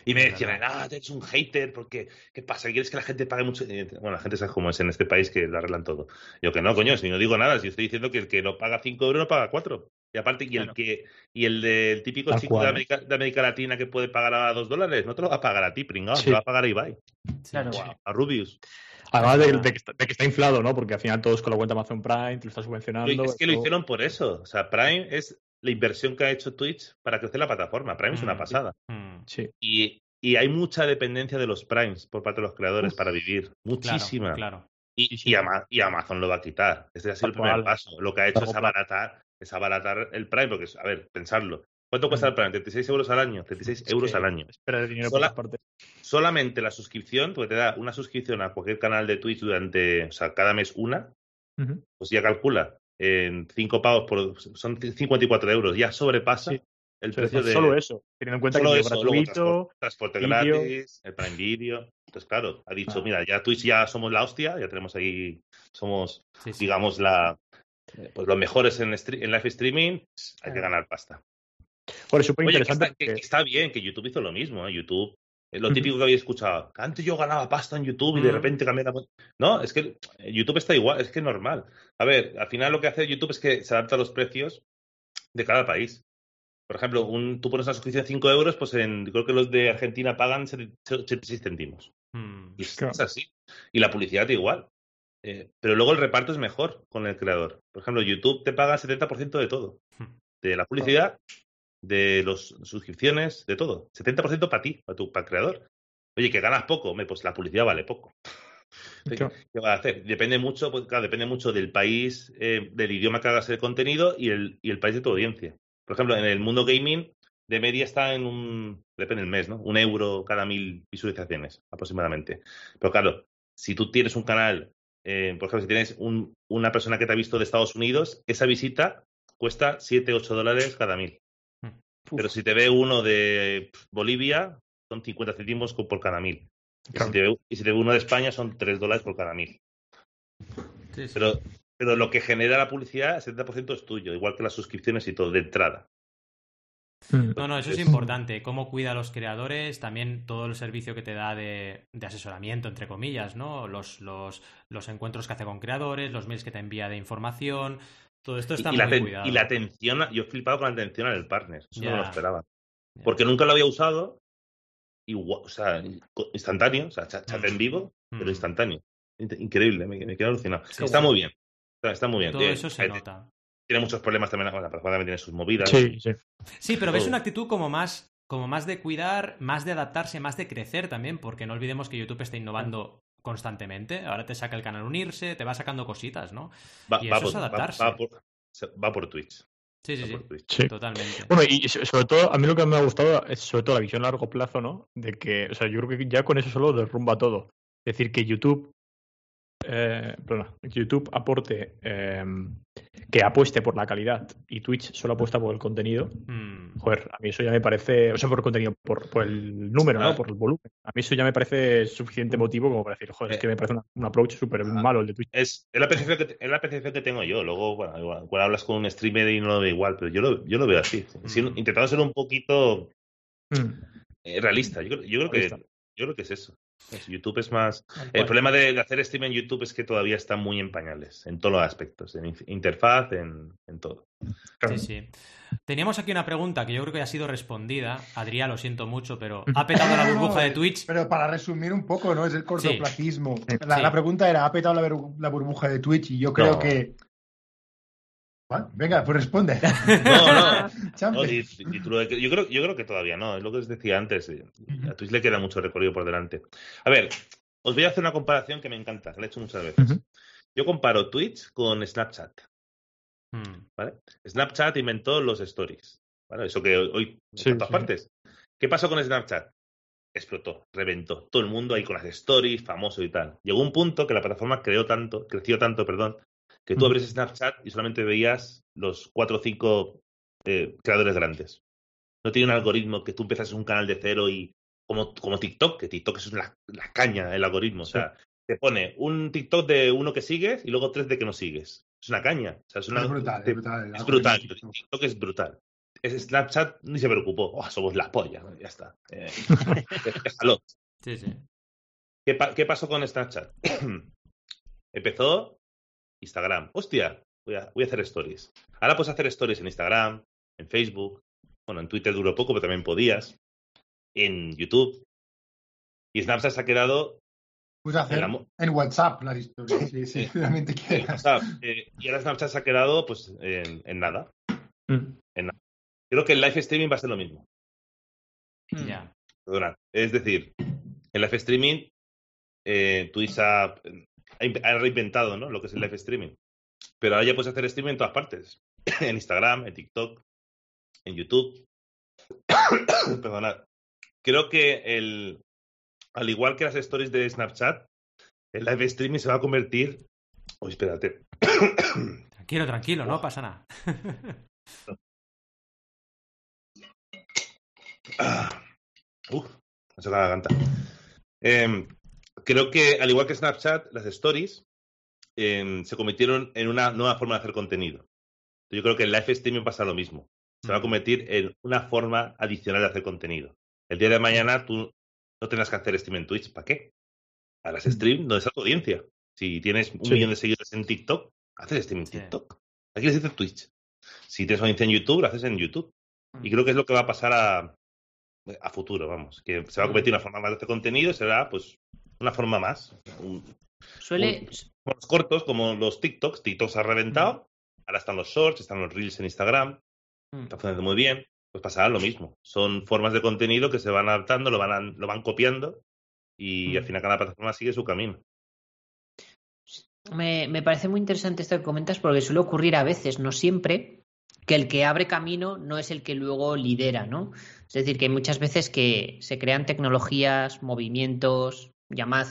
F: Y me decían, ah, eres un hater, porque ¿qué pasa? ¿Quieres que la gente pague mucho? Bueno, la gente sabe cómo es en este país que lo arreglan todo. Yo que no, coño, si no digo nada, si estoy diciendo que el que no paga 5 euros no paga 4. Y aparte, y el
B: Claro.
F: que y el del típico
B: Tal
F: chico de. América, de América Latina que puede pagar a 2 dólares, no te lo va a pagar a ti, pringado,
B: Sí.
F: te lo va a pagar a Ibai.
D: Claro.
F: a Rubius.
B: Además de, de que está, de que está inflado, ¿no? Porque al final todos con la cuenta Amazon Prime, te lo está subvencionando.
F: es que lo hicieron por eso. O sea, Prime es la inversión que ha hecho Twitch para crecer la plataforma. Prime es una
A: Mm.
F: pasada.
B: Sí.
F: Y, y hay mucha dependencia de los Primes por parte de los creadores
B: Uf.
F: para vivir.
A: Claro,
F: Muchísima.
A: claro.
F: Y, y Ama- y Amazon lo va a quitar. Este ha sido el primer paso. Lo que ha hecho es abaratar, es abaratar el Prime. Porque, a ver, pensarlo. ¿Cuánto cuesta el Prime? 36 euros al año. 36
B: Es
F: euros
B: que
F: al año.
B: Espera el dinero
F: Sola-
B: por partes.
F: Solamente la suscripción, porque te da una suscripción a cualquier canal de Twitch durante, o sea, cada mes una, pues ya calcula. En 5 pagos por. Son 54 euros. Ya sobrepasa
B: Sí.
F: el precio de.
B: Solo eso. Teniendo en cuenta que es
F: eso,
B: gratuito.
F: transporte, transporte gratis, el Prime Video. Entonces, claro, ha dicho,
B: Ah.
F: mira, ya Twitch ya somos la hostia, ya tenemos ahí, somos,
A: Sí, sí.
F: digamos, la eh, pues los mejores en, en live streaming, hay que ganar pasta.
B: Bueno, es súper
F: Oye, que está, que-
B: porque-
F: que está bien, que YouTube hizo lo mismo, ¿eh? YouTube. Lo típico que había escuchado. Antes yo ganaba pasta en YouTube y de
A: Mm.
F: repente cambié la... No, es que YouTube está igual, es que es normal. A ver, al final lo que hace YouTube es que se adapta a los precios de cada país. Por ejemplo, un, tú pones una suscripción de 5 euros, pues en, creo que los de Argentina pagan 86 céntimos.
A: Hmm.
F: Y es,
B: Claro.
F: es así. Y la publicidad igual. Eh, pero luego el reparto es mejor con el creador. Por ejemplo, YouTube te paga el 70% de todo.
A: Hmm.
F: De la publicidad, de las suscripciones, de todo. 70% para ti, para tu para el creador. Oye, que ganas poco, pues la publicidad vale poco. [laughs] ¿Qué, vas a hacer? Depende mucho, pues, claro, depende mucho del país, eh, del idioma que hagas el contenido y el, y el país de tu audiencia. Por ejemplo, en el mundo gaming, de media está en un, depende del mes, ¿no? Un euro cada mil visualizaciones, aproximadamente. Pero claro, si tú tienes un canal, eh, por ejemplo, si tienes un- una persona que te ha visto de Estados Unidos, esa visita cuesta 7, 8 dólares cada mil.
B: Uf,
F: Pero si te ve uno de Bolivia, son 50 céntimos por cada mil. Y, si te ve, y si te ve uno de España, son 3 dólares por cada mil.
A: Sí, sí.
F: Pero, pero lo que genera la publicidad, el 70% es tuyo, igual que las suscripciones y todo, de entrada.
B: Mm.
A: No, no, eso es importante. Cómo cuida a los creadores, también todo el servicio que te da de, de asesoramiento, entre comillas, ¿no? Los, los, los encuentros que hace con creadores, los mails que te envía de información. Todo esto está
F: y, la
A: muy
F: aten-
A: cuidado.
F: y la atención, yo he flipado con la atención al partner. Eso no lo esperaba. Porque nunca lo había usado. Y, o sea, instantáneo, o sea, chat, chat en vivo, pero
A: Mm.
F: instantáneo. In- Increíble, me, me quedo alucinado.
A: Sí,
F: está muy bien. Está, está muy bien.
A: Todo
F: Eh,
A: eso se
F: eh,
A: nota.
F: Tiene muchos problemas también. Bueno, la plataforma también tiene sus movidas.
B: Sí, sí.
A: Sí, pero ves una actitud como más, como más de cuidar, más de adaptarse, más de crecer también, porque no olvidemos que YouTube está innovando constantemente. Ahora te saca el canal unirse, te va sacando cositas, ¿no?
F: Va,
A: y
F: va
A: eso
F: por,
A: es adaptarse.
F: va por, va por Twitch.
A: Sí, sí,
F: va
A: sí.
F: por Twitch.
B: Sí.
A: Totalmente.
B: Bueno, y so- sobre todo, a mí lo que me ha gustado es sobre todo la visión a largo plazo, ¿no? De que, o sea, yo creo que ya con eso solo derrumba todo. Es decir, que YouTube, eh, perdona, YouTube aporte, eh, que apueste por la calidad y Twitch solo apuesta por el contenido.
A: Mm.
B: Joder, a mí eso ya me parece, o sea, por el contenido, por, por el número, ¿no?
F: Ah.
B: Por el volumen. A mí eso ya me parece suficiente motivo como para decir, joder, es que me parece una- un approach súper malo el de Twitch.
F: Es, es la percepción que, te- es la percepción que tengo yo. Luego, bueno, igual, igual hablas con un streamer y no lo ve igual, pero yo lo, yo lo veo así.
A: Mm.
F: intentando ser un poquito
B: Mm.
F: eh, realista. Yo, creo- yo creo que
B: Realista.
F: yo creo que es eso. Es- YouTube es más. El problema de, de hacer stream en YouTube es que todavía está muy en pañales, en todos los aspectos, en in- interfaz, en, en todo.
A: Sí, sí. Teníamos aquí una pregunta que yo creo que ya ha sido respondida. Adrián, lo siento mucho, pero [laughs] ¿ha petado la burbuja de Twitch?
E: Pero para resumir un poco, ¿no? Es el cortoplacismo. La,
A: Sí.
E: la pregunta era, ¿ha petado la, bur- la burbuja de Twitch? Y yo creo
F: No.
E: que... Venga, pues responde. [laughs]
F: No, no. [laughs] Tú yo, creo, yo creo que todavía no, es lo que os decía antes. eh, A Twitch le queda mucho recorrido por delante. A ver, os voy a hacer una comparación que me encanta, la he hecho muchas veces. Yo comparo Twitch con Snapchat.
A: Mm.
F: ¿vale? Snapchat inventó los stories. ¿vale? Eso que hoy
B: Sí,
F: en todas
B: sí.
F: partes. ¿Qué pasó con Snapchat? Explotó, reventó. Todo el mundo ahí con las stories, famoso y tal. Llegó un punto que la plataforma creó tanto, creció tanto, perdón, que tú abres Snapchat y solamente veías los cuatro o cinco eh, creadores grandes. No tiene un algoritmo que tú empiezas un canal de cero y como, como TikTok, que TikTok es la, la caña, el algoritmo. O sea, te pone un TikTok de uno que sigues y luego tres de que no sigues. Es una caña. O sea, es, una,
E: Es brutal,
F: te-
E: es brutal.
F: es brutal. TikTok es brutal. Es Snapchat ni se preocupó. Oh, somos la polla. Ya está. Eh, [laughs] [laughs] déjalo.
A: Sí, sí.
F: ¿Qué, pa- qué pasó con Snapchat? [clears throat] Empezó Instagram. Hostia, voy a, voy a hacer stories. Ahora puedes hacer stories en Instagram, en Facebook. Bueno, en Twitter duró poco, pero también podías. En YouTube. Y Snapchat se ha quedado
E: Puedes hacer
F: en la mo-
E: en WhatsApp las historias, sí, sí,
F: Sí. [laughs]
E: realmente quieras.
F: eh, y ahora Snapchat se ha quedado pues en, en nada.
B: Mm.
F: Creo que el live streaming va a ser lo mismo.
D: Mm.
A: Ya.
F: Perdonad. Es decir, en live streaming, eh, Twitch ha, ha in- ha reinventado ¿no? lo que es el live streaming. Pero ahora ya puedes hacer streaming en todas partes. [coughs] en Instagram, en TikTok, en YouTube. [coughs] Perdonad. Creo que el, al igual que las stories de Snapchat, el live streaming se va a convertir. Oh, espérate. [coughs]
A: Tranquilo, tranquilo, no pasa nada.
F: Ah, Uf, me la garganta. Em, creo que, al igual que Snapchat, las stories em, se convirtieron en una nueva forma de hacer contenido. Yo creo que el live streaming pasa lo mismo. Se va a convertir en una forma adicional de hacer contenido. El día de mañana tú no tendrás que hacer stream en Twitch. ¿Para qué? Harás stream donde está tu audiencia. Si tienes un
B: Sí.
F: millón de seguidores en TikTok, haces stream en
A: Sí.
F: TikTok. Aquí les dice Twitch. Si tienes audiencia en YouTube, lo haces en YouTube. Y creo que es lo que va a pasar a, a futuro, vamos. Que se va a convertir en una forma más de hacer contenido, será pues una forma más. Un-
D: Suele,
F: como los cortos, como los TikToks. TikToks ha reventado. Ahora están los shorts, están los reels en Instagram.
A: Mm.
F: Está funcionando muy bien. Pues pasará lo mismo. Son formas de contenido que se van adaptando, lo van, a- lo van copiando. Y
A: Mm.
F: al final cada plataforma sigue su camino.
D: Me, me parece muy interesante esto que comentas porque suele ocurrir a veces, no siempre, que el que abre camino no es el que luego lidera, ¿no? Es decir, que hay muchas veces que se crean tecnologías, movimientos, llamad,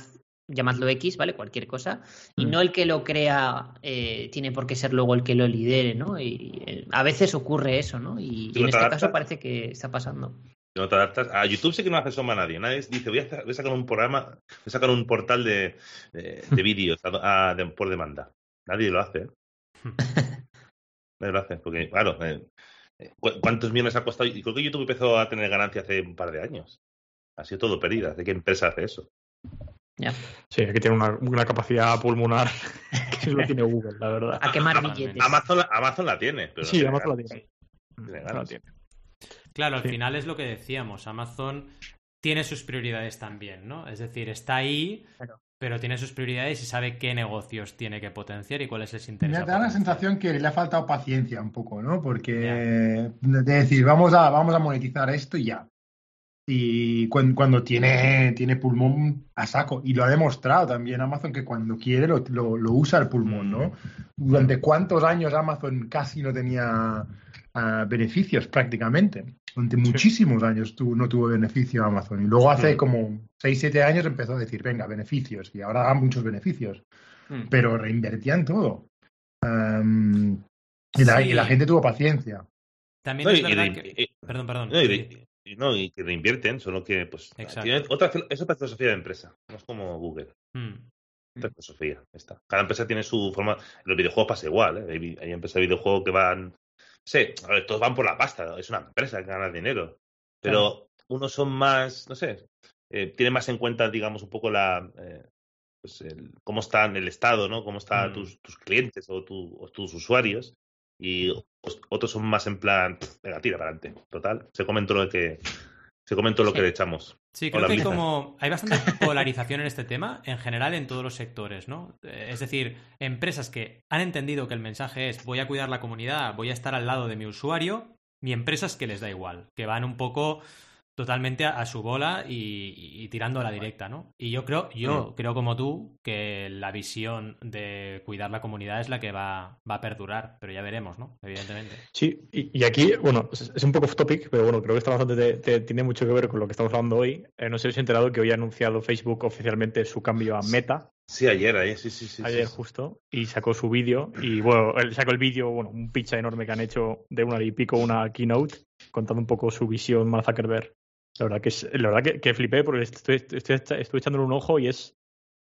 D: llamadlo X, ¿vale? Cualquier cosa, y
B: Mm.
D: no el que lo crea eh, tiene por qué ser luego el que lo lidere, ¿no? Y eh, a veces ocurre eso, ¿no? Y,
F: ¿Tú
D: y en este
F: adaptas?
D: caso parece que está pasando.
F: No te adaptas. A YouTube sí que no hace sombra a nadie. Nadie dice, voy a, hacer- voy a sacar un programa, voy a sacar un portal de, de, de [laughs] vídeos a- a- de- por demanda. Nadie lo hace. ¿eh? [laughs] Nadie lo hace. Porque, claro, eh, eh, ¿cuántos millones ha costado? Y creo que YouTube empezó a tener ganancia hace un par de años. Ha sido todo pérdida. ¿De qué empresa hace eso?
D: Ya.
B: Sí, aquí tiene una, una capacidad pulmonar [laughs] que lo tiene Google, la verdad.
D: A quemar billetes.
F: Amazon, la- Amazon la tiene. Pero no
B: Sí, Amazon la tiene. No.
A: Claro, al
B: Sí.
A: final es lo que decíamos. Amazon tiene sus prioridades también, ¿no? Es decir, está ahí,
D: Claro.
A: pero tiene sus prioridades y sabe qué negocios tiene que potenciar y cuáles les interesa.
E: Me da la sensación que le ha faltado paciencia un poco, ¿no? Porque de decir, vamos a, vamos a monetizar esto y ya. Y cuando, cuando tiene, tiene pulmón a saco, y lo ha demostrado también Amazon, que cuando quiere lo, lo- lo usa el pulmón, ¿no? Durante cuántos años Amazon casi no tenía ah, beneficios prácticamente. Durante muchísimos años tu- no tuvo beneficio Amazon. Y luego hace
F: Mm.
E: como 6, 7 años empezó a decir, venga, beneficios. Y ahora da muchos beneficios
A: Mm.
E: pero reinvertían todo. Y, la,
A: Sí.
E: y la gente tuvo paciencia.
A: También
F: No,
A: es
F: y
A: verdad que...
F: y-
A: Perdón, perdón.
F: No, no, y que reinvierten, solo que pues tienen otra es otra filosofía de empresa, no es como Google,
A: Mm.
F: otra filosofía. ya Está. Cada empresa tiene su forma. En los videojuegos pasa igual, ¿eh? hay, hay empresas de videojuegos que van. Sí, a ver, todos van por la pasta, es una empresa que gana dinero. Pero unos son más, no sé, eh, tienen más en cuenta, digamos, un poco la. eh, pues el- cómo está el estado, ¿no? Cómo están
A: Mm.
F: tus, tus clientes o, tu- o tus usuarios. Y os- otros son más en plan, "Pff, venga, tira para adelante. Total, se comentó lo que se comentó lo
D: Sí.
F: que le echamos.
A: Sí, creo que hay como hay bastante [laughs] polarización en este tema en general en todos los sectores, ¿no? Eh, Es decir, empresas que han entendido que el mensaje es voy a cuidar la comunidad, voy a estar al lado de mi usuario, y empresas que les da igual, que van un poco totalmente a, a su bola y, y- y tirando a la directa, ¿no? Y yo creo, yo creo como tú que la visión de cuidar la comunidad es la que va, va a perdurar, pero ya veremos, ¿no? Evidentemente.
B: Sí, y, y aquí, bueno, es, es un poco off topic, pero bueno, creo que está bastante, te- te- tiene mucho que ver con lo que estamos hablando hoy. Eh, no sé si os he enterado que hoy ha anunciado Facebook oficialmente su cambio a Meta,
F: Sí, ayer, ayer, sí, sí, sí.
B: ayer
F: sí.
B: justo, y sacó su vídeo, y bueno, él sacó el vídeo, bueno, un pitch enorme que han hecho de una hora y pico, una keynote, contando un poco su visión Mark Zuckerberg. La verdad que es, la verdad que, que flipé porque estoy, estoy, estoy, estoy echándole un ojo y es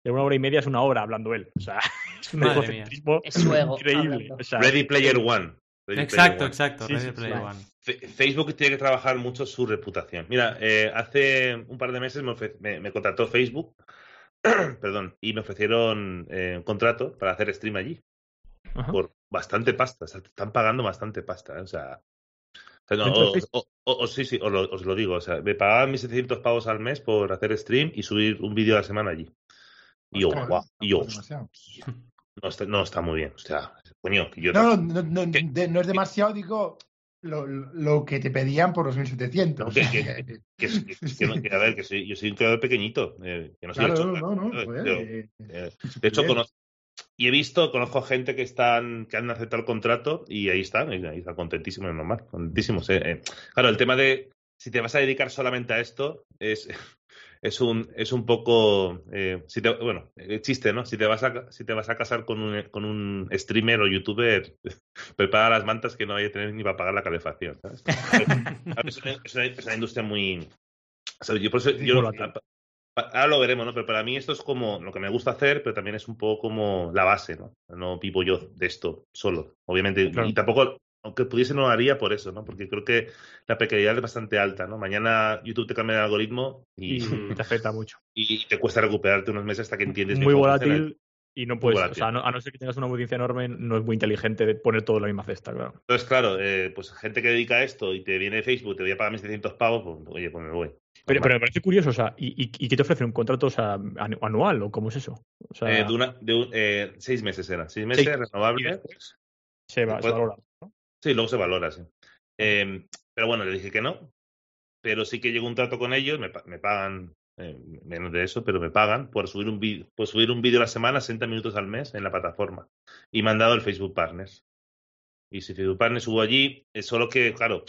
B: de una hora y media es una hora hablando él. O sea, [laughs] es un egocentrismo
D: Es
B: increíble.
D: hablando.
B: O sea,
F: Ready Player One. Ready
A: Exacto,
F: Player
A: exacto. Ready
B: sí,
A: Player
D: sí.
A: One.
F: Facebook tiene que trabajar mucho su reputación. Mira, eh, hace un par de meses me, me- me contrató Facebook, [clears throat] perdón, y me ofrecieron eh, un contrato para hacer stream allí
B: Ajá.
F: por bastante pasta. O sea, te están pagando bastante pasta. ¿eh? O sea, no, o- sí, sí, os lo, os lo digo. O sea, me pagaban 1.700 pavos al mes por hacer stream y subir un vídeo a la semana allí. Y yo, guau, y yo, no está, no está muy bien. O sea, coño, que yo
E: No, no, no, no es demasiado, digo, lo, lo que te pedían por los 1700.
F: No, que- que- [laughs] que, a ver, que soy, yo soy un creador pequeñito, eh, que no soy el
E: Claro,
F: Chocas,
E: no, no,
F: ¿sabes?
E: joder,
F: Pero,
E: eh,
F: eh, de hecho. Y he visto, conozco gente que están, que han aceptado el contrato y ahí están, ahí están contentísimos, normal, contentísimos. eh, eh. Claro, el tema de si te vas a dedicar solamente a esto es, [laughs] es un, es un poco, eh, si te- bueno, el chiste, ¿no? Si te vas a, si te vas a casar con un, con un streamer o youtuber, [laughs] prepara las mantas que no vaya a tener ni para pagar la calefacción, [laughs] es, una, es una- es una industria muy, o sea, yo por eso, yo- ahora lo veremos, ¿no? Pero para mí esto es como lo que me gusta hacer, pero también es un poco como la base, ¿no? No vivo yo de esto solo, obviamente.
B: Claro.
F: Y tampoco, aunque pudiese, no lo haría por eso, ¿no? Porque creo que la precariedad es bastante alta, ¿no? Mañana YouTube te cambia el algoritmo y,
B: y [laughs] te afecta mucho.
F: y te cuesta recuperarte unos meses hasta que entiendes
B: Muy volátil y no puedes, o sea, no- a no ser que tengas una audiencia enorme, no es muy inteligente de poner todo en la misma cesta, claro.
F: Entonces, claro, eh, pues gente que dedica a esto y te viene Facebook, te voy a pagar 1.700 pavos, pues oye, pues me voy.
B: Pero, pero me parece curioso, o sea, ¿y, y, y qué te ofrecen? ¿Un contrato o sea, anu- anual o cómo es eso? O sea,
F: Eh, de una, de un- eh, seis meses eran, seis meses,
B: Seis.
F: renovable.
B: Después se, va, se
F: después-
B: valora. ¿no?
F: Sí, luego se valora, sí. Eh, pero bueno, le dije que no. Pero sí que llegó un trato con ellos, me, me pagan menos de eso, pero me pagan por subir un vídeo, por subir un vídeo a la semana, 60 minutos al mes en la plataforma. Y me han dado el Facebook Partners. Y si Facebook Partners subo allí, es solo que, claro,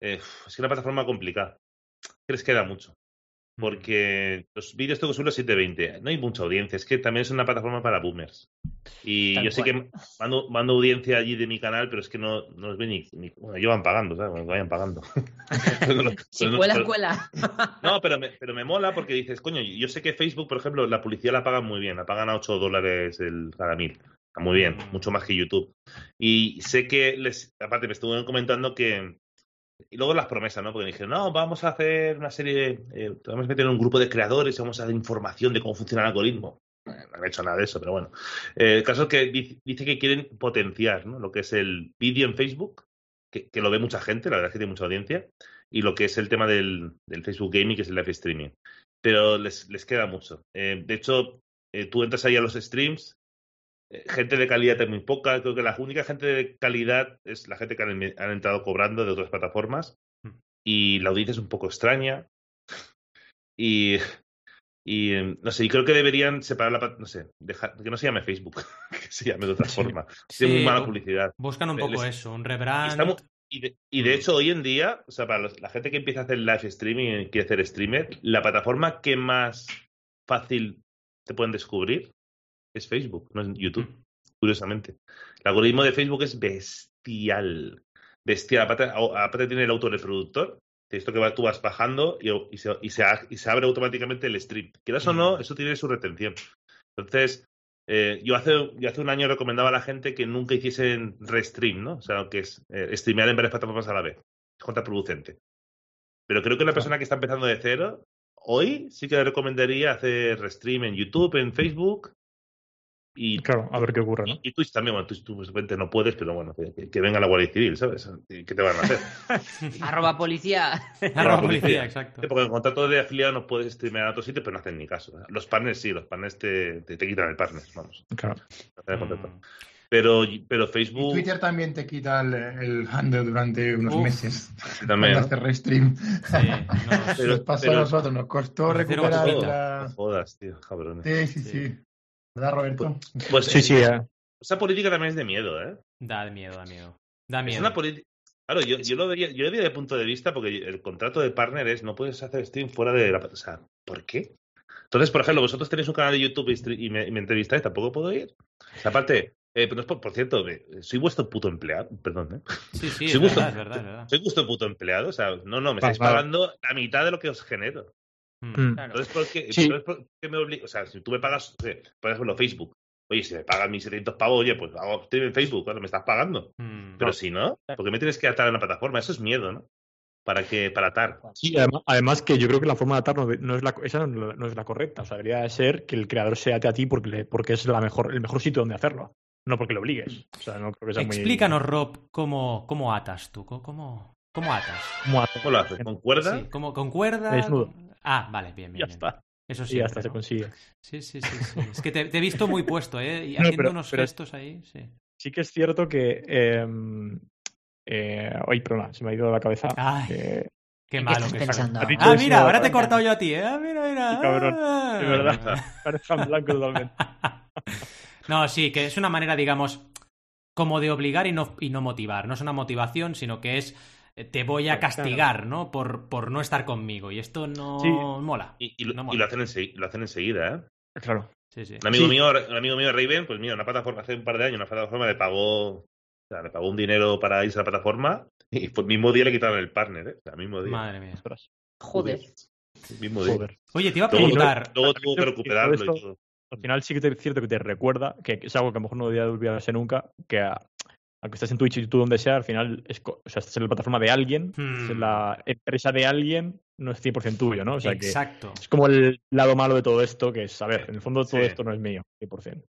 F: es que es una plataforma complicada. Que les queda mucho. Porque los vídeos tengo que subirlos a 720. No hay mucha audiencia, es que también es una plataforma para boomers. Y yo sé
D: cual.
F: que mando, mando audiencia allí de mi canal, pero es que no, no los ven ni. ni bueno, ellos van pagando, ¿sabes? Bueno, vayan pagando. [laughs]
D: Si
F: no-
D: cuela,
F: pero-
D: cuela. [laughs]
F: No, pero me, pero me mola porque dices, coño, yo sé que Facebook, por ejemplo, la publicidad la pagan muy bien, la pagan a 8 dólares el, cada mil. Muy bien, mucho más que YouTube. Y sé que les, aparte me estuvieron comentando que y luego las promesas, ¿no? Porque dijeron, no, vamos a hacer una serie, eh, vamos a meter un grupo de creadores vamos a dar información de cómo funciona el algoritmo. No han hecho nada de eso, pero bueno. Eh, el caso es que dice, que quieren potenciar ¿no? lo que es el vídeo en Facebook, que, que lo ve mucha gente, la verdad es que tiene mucha audiencia, y lo que es el tema del, del Facebook Gaming, que es el live streaming. Pero les, les queda mucho. Eh, de hecho, eh, tú entras ahí a los streams, gente de calidad es muy poca. Creo que la única gente de calidad es la gente que han, han entrado cobrando de otras plataformas.
A: Mm.
F: Y la audiencia es un poco extraña. Y, y eh, no sé, y creo que deberían separar la. No sé, dejar, que no se llame Facebook, [laughs] que se llame de otra
A: Sí.
F: forma.
A: Sí,
F: Tiene muy mala publicidad.
A: Buscan un poco
F: les-
A: eso, un rebrand.
F: y de, y de hecho, hoy en día, o sea, para los- la gente que empieza a hacer live streaming y quiere hacer streamer, la plataforma que más fácil te pueden descubrir es Facebook, no es YouTube,
A: Mm.
F: curiosamente. El algoritmo de Facebook es bestial. Bestial. Aparte, tiene el autorreproductor, que esto que va- tú vas bajando y, y se, y, se, a- y se abre automáticamente el stream. Quieras o no,
A: Mm.
F: eso tiene su retención. Entonces, eh, yo, hace, yo hace un año recomendaba a la gente que nunca hiciesen restream, ¿no? O sea, que es eh, streamear en varias plataformas a la vez. Es contraproducente. Pero creo que una persona que está empezando de cero, hoy sí que le recomendaría hacer restream en YouTube, en Facebook y,
B: Claro, a ver qué ocurre, ¿no?
F: y, y Twitch también. Bueno, Twitch tú posiblemente no puedes, pero bueno, que, venga la Guardia Civil, ¿sabes? ¿Qué te van a hacer? [laughs]
D: Arroba policía.
A: Arroba
F: policía.
A: exacto.
F: Porque en contrato de afiliado no puedes streamear a otro sitio, pero no hacen ni caso. Los partners sí, los partners te, te, te quitan el partner, vamos.
B: Claro.
F: no.
A: Mm.
F: Pero, pero
E: Y
F: Facebook
E: Twitter también te quita el, el handle durante unos
A: Uf.
E: meses.
F: también.
E: Cuando
F: ¿no?
E: hace restream.
A: Sí, no, [laughs]
F: Pero-
E: Nos pasó
F: pero-
E: a nosotros, nos costó recuperar la...
F: No jodas, tío, cabrones.
E: Sí, sí,
A: Sí.
E: sí. ¿Verdad, Roberto? [laughs]
F: Pues
B: Sí, sí, eh.
F: esa política también es de miedo, ¿eh?
A: da miedo, da miedo. Da
F: Es
A: miedo.
F: una política. Claro, yo, yo lo vería, yo lo vería de punto de vista porque el contrato de partner es no puedes hacer stream fuera de la. O sea, ¿por qué? Entonces, por ejemplo, vosotros tenéis un canal de YouTube y, me, y me entrevistáis, tampoco puedo ir. O sea, aparte, eh, pero no es por, por cierto, soy vuestro puto empleado, perdón, ¿eh?
A: Sí, sí,
F: Soy
A: es
F: vuestro-
A: verdad, es verdad, es verdad.
F: Soy vuestro puto empleado, o sea, no, no, me estáis pagando la mitad de lo que os genero.
A: Mm.
B: Mm.
D: Claro.
F: Entonces, ¿por qué,
B: Sí.
F: entonces, ¿por qué me obligas? O sea, si tú me pagas, por ejemplo, Facebook, oye, si me pagas mis 700 pavos, oye, pues hago stream en Facebook, claro, me estás pagando.
A: Mm.
F: Pero si no, ¿por qué me tienes que atar a una plataforma? Eso es miedo, ¿no? ¿Para que Para atar.
B: Sí, además, además que yo creo que la forma de atar no, no es la, esa no, no es la correcta. O sea, debería de ser que el creador se ate a ti porque, le- porque es la mejor, el mejor sitio donde hacerlo. No porque lo obligues. O sea, no creo que sea muy...
A: Explícanos, Rob, cómo, cómo atas tú. ¿Cómo, cómo atas?
B: ¿Cómo atar?
F: ¿Cómo lo haces? ¿Con cuerda?
A: Sí, ¿cómo, ¿Con cuerda?
B: Desnudo.
A: Ah, vale, bien, bien.
B: Ya
A: bien.
B: está.
A: Eso sí.
B: Y ya está, se consigue.
A: Sí, sí, sí, sí. Es que te, te he visto muy puesto, ¿eh? Y
B: No,
A: haciendo
B: pero-
A: unos
B: pero-
A: gestos ahí, sí.
B: Sí que es cierto que... Eh, eh, ay, perdona, se me ha ido la cabeza.
A: Ay,
B: Eh,
A: qué
D: ¿En qué
A: malo
D: estás
A: que
D: pensando?
A: Ah,
B: dicho
A: mira, ahora te he cortado yo a ti, ¿eh? Ah, Mira, mira.
B: Sí, cabrón.
A: Ah.
B: de verdad. [laughs] Parece en blanco totalmente. [laughs]
A: No, sí, que es una manera, digamos, como de obligar y no, y no motivar. No es una motivación, sino que es te voy a castigar, ¿no? Por, por no estar conmigo. Y esto no
B: Sí.
A: mola.
F: Y, y lo,
A: No
F: y
A: mola.
F: lo hacen lo hacen enseguida, ¿eh?
B: Claro.
A: Sí, sí.
F: Un amigo
B: Sí.
F: mío, un amigo mío, Raven, pues mira, una plataforma, hace un par de años, una plataforma le pagó, o sea, le pagó un dinero para irse a la plataforma y el mismo día le quitaron el partner, ¿eh? O sea, mismo día.
A: Madre mía.
D: Joder.
F: El mismo día.
B: joder.
A: Oye, te iba a preguntar.
F: luego tuvo que
B: Y todo
F: recuperarlo
B: esto-
F: y todo.
B: Al final sí que es cierto que te recuerda, que es algo que a lo mejor no debería olvidarse nunca, que a- aunque estés en Twitch y YouTube donde sea, al final es, o sea, estás en la plataforma de alguien,
A: Hmm.
B: es en la empresa de alguien, no es 100% tuyo, ¿no? O sea que
A: Exacto.
B: es como el lado malo de todo esto, que es, a ver, en el fondo todo
F: Sí.
B: esto no es mío, 100%.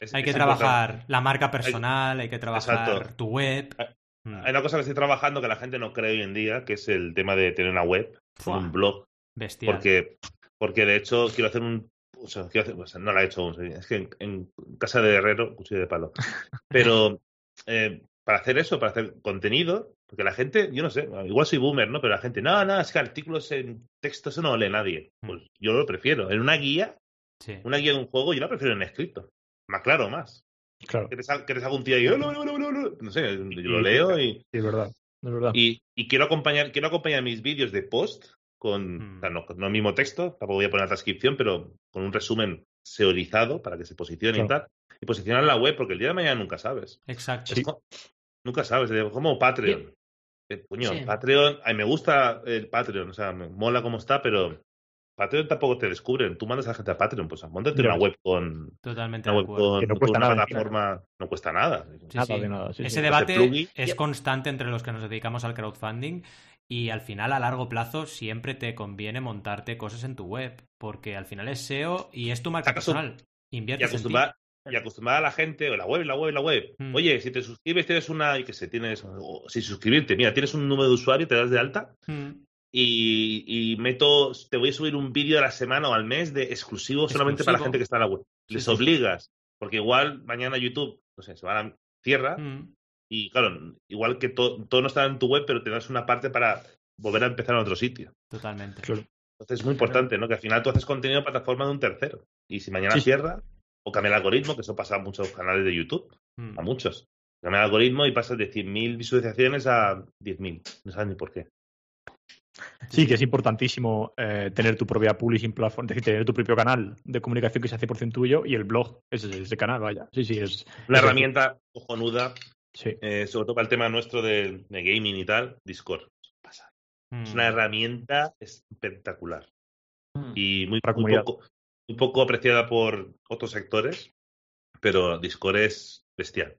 F: Es-
A: Hay que trabajar la marca personal, hay que trabajar
F: Exacto.
A: tu web.
F: Hay-
A: Mm.
F: Hay una cosa que estoy trabajando que la gente no cree hoy en día, que es el tema de tener una web,
A: Fua,
F: un blog,
A: Bestial.
F: porque, porque de hecho quiero hacer un... O sea, quiero hacer- o sea, no la he hecho aún, es que en, en casa de herrero, cuchillo de palo. [laughs] Pero eh, para hacer eso, para hacer contenido, porque la gente, yo no sé, igual soy boomer, ¿no? Pero la gente, no, no, es que artículos en texto eso no lo lee nadie. Pues yo lo prefiero. En una guía,
A: Sí.
F: una guía de un juego, yo la prefiero en escrito. Más claro, más.
B: Claro,
F: Que te, que te salga un tío y yo, no, no, no, no, no. no sé, yo lo leo y,
B: sí, es verdad. Es verdad.
F: y, y quiero acompañar, quiero acompañar mis vídeos de post con,
A: Mm.
F: o sea, no, no el mismo texto, tampoco voy a poner la transcripción, pero con un resumen seorizado para que se posicione y tal. Y posicionar la web, porque el día de mañana nunca sabes.
A: Exacto.
B: Sí.
F: Nunca sabes, es como Patreon. Eh, coño,
D: Sí.
F: Patreon, ay, me gusta el Patreon, o sea, me mola cómo está, pero Patreon tampoco te descubren. Tú mandas a la gente a Patreon, pues montate una web con,
A: Totalmente
F: una web con,
B: Que no
F: con
B: cuesta
F: una
B: nada,
F: plataforma, no cuesta nada.
A: Sí,
B: Nada
A: sí.
B: de nada, sí,
A: Ese
B: sí.
A: debate es constante entre los que nos dedicamos al crowdfunding y al final a largo plazo siempre te conviene montarte cosas en tu web porque al final es SEO y es tu marca
F: ¿Acaso-
A: personal.
F: y
A: Inviertes
F: acostumbrar, y acostumbrar a la gente, o la web, la web, la web.
A: Mm.
F: Oye, si te suscribes, tienes una, y que sé, tienes, o si suscribirte, mira, tienes un número de usuario, te das de alta
A: Mm,
F: y, y meto, te voy a subir un vídeo a la semana o al mes de exclusivo solamente para la gente que está en la web.
A: Sí,
F: Les
A: sí.
F: obligas, porque igual mañana YouTube, no sé, se va a la tierra
A: mm.
F: y claro, igual que to- todo no está en tu web, pero te das una parte para volver a empezar en otro sitio.
A: Totalmente.
B: Claro.
F: Entonces es muy importante, ¿no? Que al final tú haces contenido en plataforma de un tercero. Y si mañana cierra, o cambia el algoritmo, que eso pasa a muchos canales de YouTube,
A: Mm.
F: a muchos. Cambia el algoritmo y pasas de 100.000 visualizaciones a 10.000. No sabes ni por qué.
B: Sí, que es importantísimo eh, tener tu propia publishing platform, es decir, tener tu propio canal de comunicación que sea 100% tuyo y el blog, ese es ese canal, vaya. Sí, sí, es.
F: Una
B: es-
F: herramienta cojonuda,
B: Sí.
F: eh, sobre todo para el tema nuestro de, de gaming y tal, Discord. Pasa.
A: Mm.
F: Es una herramienta espectacular
D: Mm.
F: y muy, muy poco, muy poco apreciada por otros sectores, pero Discord es bestial.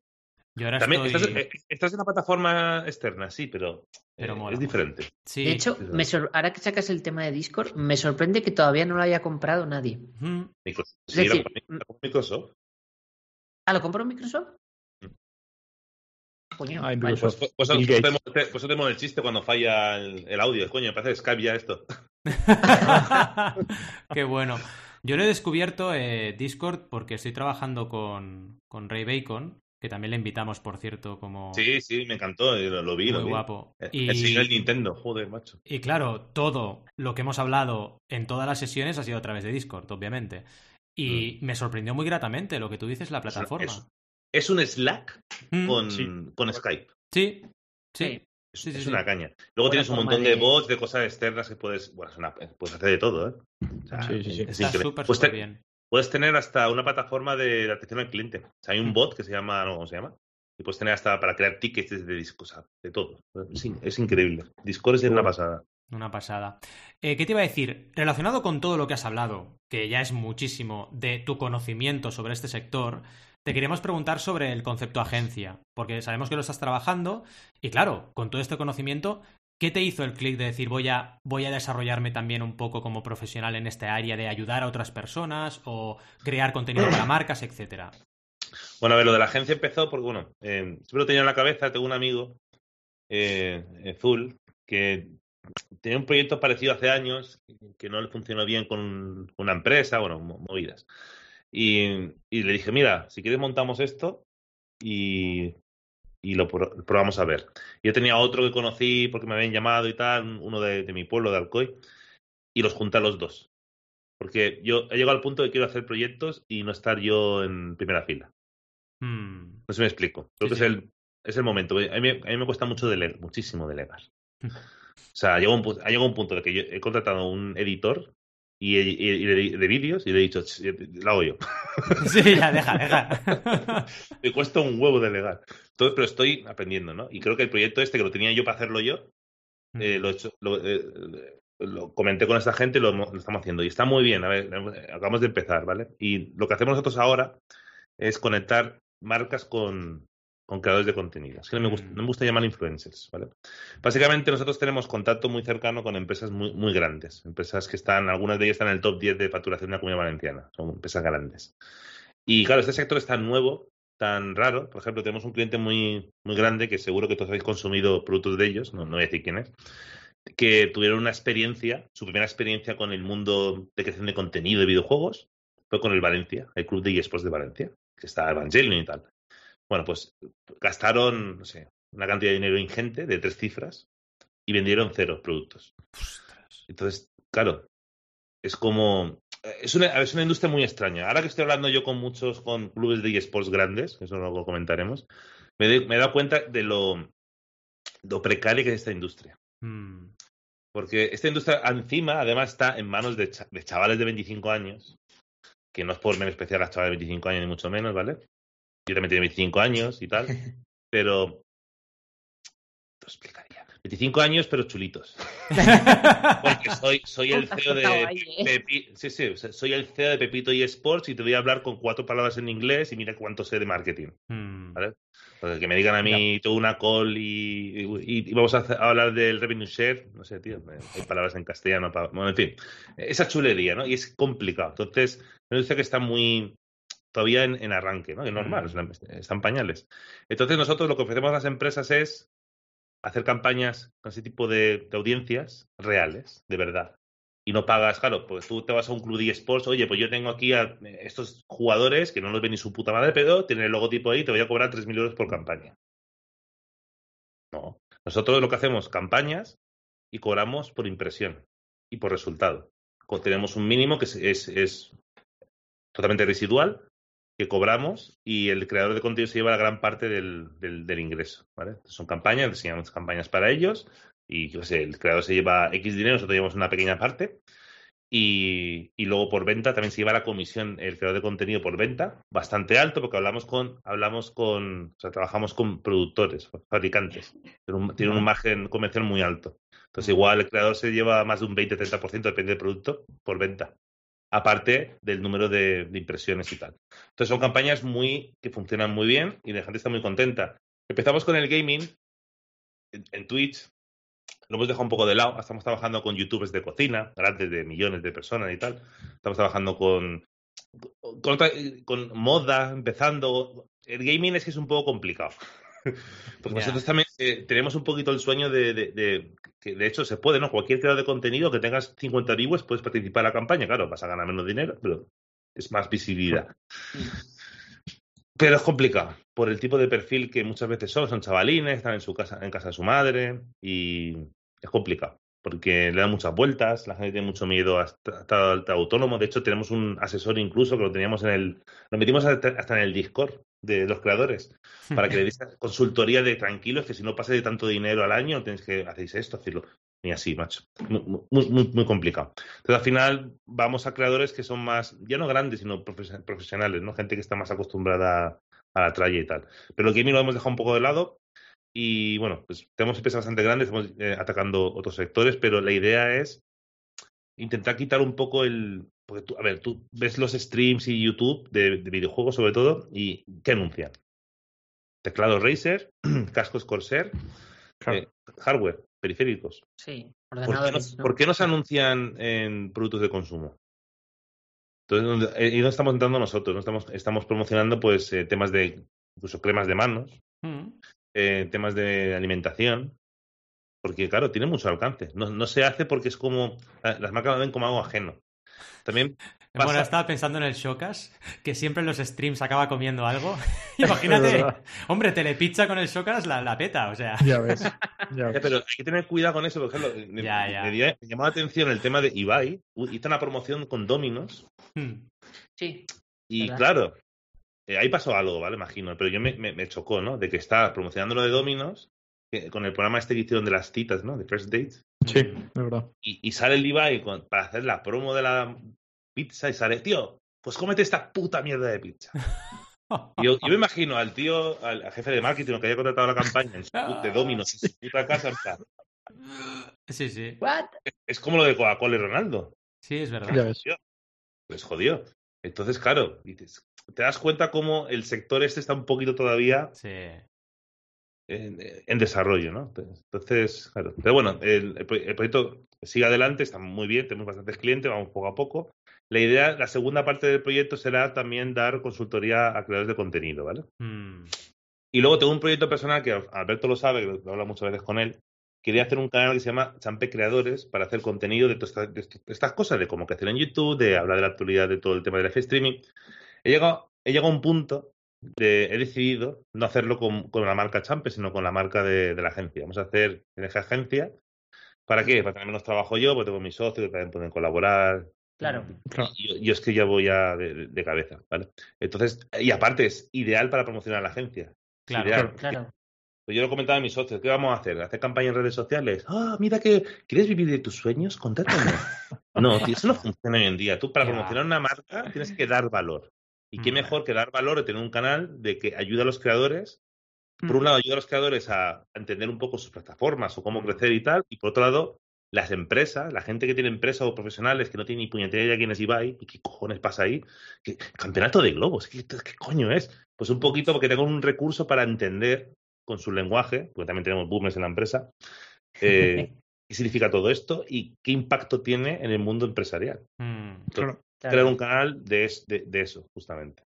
A: Yo ahora
F: También
A: estoy...
F: estás, eh, estás en una plataforma externa, sí, pero,
A: Pero
F: eh,
A: mola.
F: es diferente.
A: Sí.
D: De hecho, me sor- ahora que sacas el tema de Discord, me sorprende que todavía no lo haya comprado nadie.
A: Mm.
F: Microsoft, sí, la
D: decir,
F: compró- compró Microsoft.
D: ¿Ah, lo compró Microsoft?
F: Mm.
D: Coño,
B: Ah.
F: Pues, pues, pues, pues tenemos el chiste cuando falla el, el audio. Coño, me parece Skype ya esto. [laughs] [laughs]
A: Qué bueno. Yo lo he descubierto eh, Discord porque estoy trabajando con, con Ray Bacon, que también le invitamos, por cierto, como
F: Sí, sí, me encantó, eh, lo, lo vi.
A: muy
F: lo vi.
A: guapo.
F: Eh,
A: Y,
F: El señor Nintendo, joder, macho.
A: y claro, todo lo que hemos hablado en todas las sesiones ha sido a través de Discord, obviamente. Y me sorprendió muy gratamente lo que tú dices, la plataforma.
F: Es, es un Slack
A: Mm,
F: con,
B: sí.
F: con Skype.
A: Sí, sí.
F: Es,
A: Sí, sí,
F: es
A: sí.
F: una caña. Luego
D: Buena
F: tienes un montón de...
D: de-
F: bots, de cosas externas que puedes... Bueno, una- puedes hacer de todo, ¿eh? O sea,
B: Sí, sí, sí.
F: es
A: Está
F: increíble.
A: súper,
F: Puedes
A: súper
F: te-
A: bien.
F: Puedes tener hasta una plataforma de atención al cliente. O sea, hay un
A: Mm.
F: bot que se llama, no, ¿cómo se llama? Y puedes tener hasta para crear tickets de discos, o sea, de todo. Es, es increíble. Discord es una pasada.
A: Una pasada. Eh, ¿Qué te iba a decir? Relacionado con todo lo que has hablado, que ya es muchísimo de tu conocimiento sobre este sector, te queríamos preguntar sobre el concepto agencia, porque sabemos que lo estás trabajando y claro, con todo este conocimiento, ¿qué te hizo el clic de decir voy a, voy a desarrollarme también un poco como profesional en este área de ayudar a otras personas o crear contenido para marcas, etcétera?
F: Bueno, a ver, lo de la agencia empezó porque, bueno, eh, siempre lo tenía en la cabeza. Tengo un amigo, eh, Zul, que tenía un proyecto parecido hace años que no le funcionó bien con una empresa, bueno, mo- movidas. Y, y le dije, mira, si quieres montamos esto y, y lo pro- probamos a ver. Yo tenía otro que conocí porque me habían llamado y tal, uno de, de mi pueblo, de Alcoy, y los junté a los dos. Porque yo he llegado al punto de que quiero hacer proyectos y no estar yo en primera fila.
A: Hmm,
F: No sé si me explico. Creo
A: Sí,
F: que
A: sí.
F: es el, es el momento. A mí, me- a mí me cuesta mucho delegar, muchísimo delegar. [laughs] O sea, llegó un, ha llegado un punto de que yo he contratado un editor y, y- de, de vídeos y le he dicho, "Ch, lo hago yo. [laughs]
A: Sí, ya, deja, deja. [laughs]
F: me cuesta un huevo delegar. Entonces, pero estoy aprendiendo, ¿no? Y creo que el proyecto este, que lo tenía yo para hacerlo yo, eh, lo, he hecho- lo, eh, lo comenté con esta gente y lo, lo estamos haciendo. Y está muy bien. A ver, acabamos de empezar, ¿vale? Y lo que hacemos nosotros ahora es conectar marcas con, con creadores de contenido. Es que no me, gusta,
A: Mm.
F: no me gusta llamar influencers, ¿vale? Básicamente nosotros tenemos contacto muy cercano con empresas muy, muy grandes. Empresas que están, algunas de ellas están en el top 10 de facturación de la comunidad valenciana. Son empresas grandes. Y claro, este sector es tan nuevo, tan raro. Por ejemplo, tenemos un cliente muy, muy grande que seguro que todos habéis consumido productos de ellos, no, no voy a decir quién es, que tuvieron una experiencia, su primera experiencia con el mundo de creación de contenido de videojuegos fue con el Valencia, el club de eSports de Valencia, que está Evangelion y tal. Bueno, pues gastaron, no sé, una cantidad de dinero ingente de tres cifras y vendieron cero productos. Entonces, claro, es como. Es una, es una industria muy extraña. Ahora que estoy hablando yo con muchos con clubes de eSports grandes, eso luego comentaremos, me, doy- me he dado cuenta de lo, lo precaria que es esta industria.
A: Hmm,
F: Porque esta industria encima, además, está en manos de, cha- de chavales de 25 años, que no es por menospreciar a los chavales de 25 años, ni mucho menos, ¿vale? Yo también tengo 25 años y tal, [laughs] pero... Te lo explicaría. 25 años, pero chulitos. Porque soy, soy el CEO de
D: ¿eh?
F: Pepi- sí, sí, soy el CEO de Pepito y Sports y te voy a hablar con cuatro palabras en inglés y mira cuánto sé de marketing.
A: Mm.
F: ¿vale? Que me digan a mí tengo una call y, y- y vamos a, hacer- a hablar del revenue share, no sé, tío, hay palabras en castellano. para- bueno, en fin, esa chulería, ¿no? Y es complicado. Entonces, me dice que está muy todavía en, en arranque, ¿no? Que es normal,
A: Mm.
F: es una- están pañales. Entonces, nosotros lo que ofrecemos a las empresas es hacer campañas con ese tipo de, de audiencias reales, de verdad. Y no pagas, claro, pues tú te vas a un club de eSports, oye, pues yo tengo aquí a estos jugadores que no los ven ni su puta madre, pero tienen el logotipo ahí te voy a cobrar 3.000 euros por campaña. No. Nosotros lo que hacemos, campañas y cobramos por impresión y por resultado. Tenemos un mínimo que es, es, es totalmente residual, que cobramos y el creador de contenido se lleva la gran parte del, del, del ingreso. ¿vale? Son campañas, diseñamos campañas para ellos y yo sé, el creador se lleva X dinero, nosotros llevamos una pequeña parte. Y, y luego por venta también se lleva la comisión el creador de contenido por venta, bastante alto, porque hablamos con, hablamos con, o sea, trabajamos con productores, fabricantes, tienen un, tienen un margen comercial muy alto. Entonces, igual el creador se lleva más de un 20-30%, depende del producto, por venta aparte del número de, impresiones y tal. Entonces son campañas muy que funcionan muy bien y la gente está muy contenta. Empezamos con el gaming en, Twitch, lo hemos dejado un poco de lado, estamos trabajando con youtubers de cocina, grandes de millones de personas y tal. Estamos trabajando con, con, con moda, empezando. El gaming es que es un poco complicado. [laughs] Porque yeah. nosotros también eh, tenemos un poquito el sueño de, de, de, que de hecho se puede, ¿no? Cualquier creador de contenido que tengas 50 viewers puedes participar en la campaña, claro, vas a ganar menos dinero, pero es más visibilidad. Pero es complicado, por el tipo de perfil que muchas veces son, son chavalines, están en su casa, en casa de su madre, y es complicado, porque le dan muchas vueltas, la gente tiene mucho miedo a estar autónomo. De hecho, tenemos un asesor incluso que lo teníamos en el, lo metimos hasta, hasta en el Discord de los creadores, para que le des consultoría de tranquilos, que si no pase de tanto dinero al año, tenéis que hacéis esto, hacerlo. Ni así, macho. Muy, muy, muy, complicado. Entonces, al final, vamos a creadores que son más, ya no grandes, sino profesionales, ¿no? Gente que está más acostumbrada a la tralla y tal. Pero el gaming lo hemos dejado un poco de lado. Y bueno, pues tenemos empresas bastante grandes, estamos eh, atacando otros sectores, pero la idea es intentar quitar un poco el. Porque tú, a ver, tú ves los streams y YouTube de, de videojuegos, sobre todo, y ¿qué anuncian? Teclado Razer, [clears throat] cascos Corsair, claro. eh, hardware, periféricos.
D: Sí,
F: ¿Por qué, no, ¿no? ¿Por qué no se anuncian en productos de consumo? Entonces, y no estamos entrando nosotros, no estamos, estamos promocionando pues eh, temas de incluso cremas de manos, mm. eh, temas de alimentación, porque claro, tiene mucho alcance. No, no se hace porque es como las marcas lo ven como algo ajeno. También
A: Pasa... Bueno, estaba pensando en el Shocas, que siempre en los streams acaba comiendo algo. [laughs] [laughs] Imagínate, hombre, Telepizza con el Shocas la, la, peta, o sea.
B: Ya ves. Ya ves.
F: Pero hay que tener cuidado con eso, por ejemplo. Me,
A: ya, ya.
F: me, me llamó la atención el tema de Ibai. Hizo una promoción con Dominos.
A: Hmm.
D: Sí.
F: Y ¿verdad? claro, eh, ahí pasó algo, ¿vale? Imagino. Pero yo me, me, chocó, ¿no? De que está promocionando lo de Dominos que, con el programa este que hicieron de las citas, ¿no? De First Dates.
B: Sí, es verdad.
F: Y, y sale el Ibai con, para hacer la promo de la pizza y sale, tío, pues cómete esta puta mierda de pizza. Yo, yo, me [laughs] imagino al tío, al, al, jefe de marketing que haya contratado la campaña en su, de Dominos en su [laughs] puta casa, en plan.
A: Sí, sí.
D: What?
F: Es, es como lo de Coca-Cola y Ronaldo.
A: Sí, es verdad.
B: Ya ves.
F: Pues jodió. Entonces, claro, dices, te das cuenta cómo el sector este está un poquito todavía
A: sí.
F: En, en, desarrollo, ¿no? Entonces, claro. Pero bueno, el, el, proyecto sigue adelante, está muy bien, tenemos bastantes clientes, vamos poco a poco. La idea, la segunda parte del proyecto será también dar consultoría a creadores de contenido, ¿vale?
A: Mm.
F: Y luego tengo un proyecto personal que Alberto lo sabe, que lo hablo muchas veces con él. Quería hacer un canal que se llama Champe Creadores para hacer contenido de, todas, de estas cosas, de cómo crecer en YouTube, de hablar de la actualidad de todo el tema del live streaming. He llegado, he llegado a un punto de, he decidido no hacerlo con, con la marca Champe, sino con la marca de, de, la agencia. Vamos a hacer en esa agencia. ¿Para qué? Para tener menos trabajo yo, porque tengo mis socios que también pueden colaborar.
D: Claro.
F: Yo, yo, es que ya voy ya de, de, cabeza, ¿vale? Entonces, y aparte es ideal para promocionar a la agencia.
A: Claro,
F: ideal.
D: claro.
F: Pues yo lo comentaba a mis socios, ¿qué vamos a hacer? ¿Hacer campaña en redes sociales? Ah, mira que ¿quieres vivir de tus sueños? Contáctame. [laughs] no, tío, eso no funciona hoy en día. Tú para promocionar una marca tienes que dar valor. Y qué mejor que dar valor y tener un canal de que ayuda a los creadores por un lado, ayuda a los creadores a entender un poco sus plataformas o cómo crecer y tal, y por otro lado, las empresas, la gente que tiene empresas o profesionales que no tiene ni puñetera idea quién es Ibai y qué cojones pasa ahí, ¿Qué, campeonato de globos, ¿Qué, ¿qué, coño es? Pues un poquito porque tengo un recurso para entender con su lenguaje, porque también tenemos boomers en la empresa, eh, [laughs] qué significa todo esto y qué impacto tiene en el mundo empresarial. Mm, Crear un canal de, de, de, eso, justamente.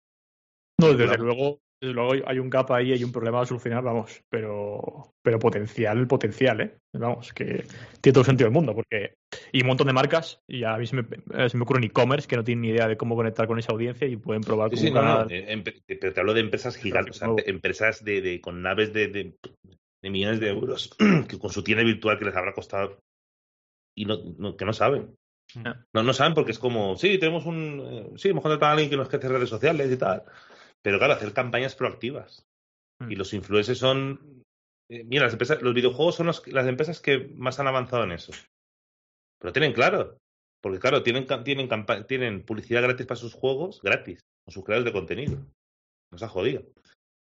B: No, desde luego, desde luego hay un gap ahí, hay un problema a solucionar, vamos, pero, pero potencial, potencial, ¿eh? Vamos, que tiene todo el sentido del mundo, porque. Y un montón de marcas, y a mí se me, eh, se me ocurre un e-commerce que no tienen ni idea de cómo conectar con esa audiencia y pueden probar
F: sí, no, eh, pero te hablo de empresas gigantes, o sea, empresas de, de, con naves de, de, de, millones de euros, [clears throat] que con su tienda virtual que les habrá costado y no, no, que no saben. No, no saben porque es como, sí, tenemos un. Eh, sí, hemos contratado a alguien que nos hace redes sociales y tal. Pero claro, hacer campañas proactivas. Y mm. los influencers son. Eh, mira, las empresas, los videojuegos son las empresas que más han avanzado en eso. Pero tienen claro. Porque claro, tienen, tienen, tienen publicidad gratis para sus juegos, gratis, con sus creadores de contenido. Nos ha jodido.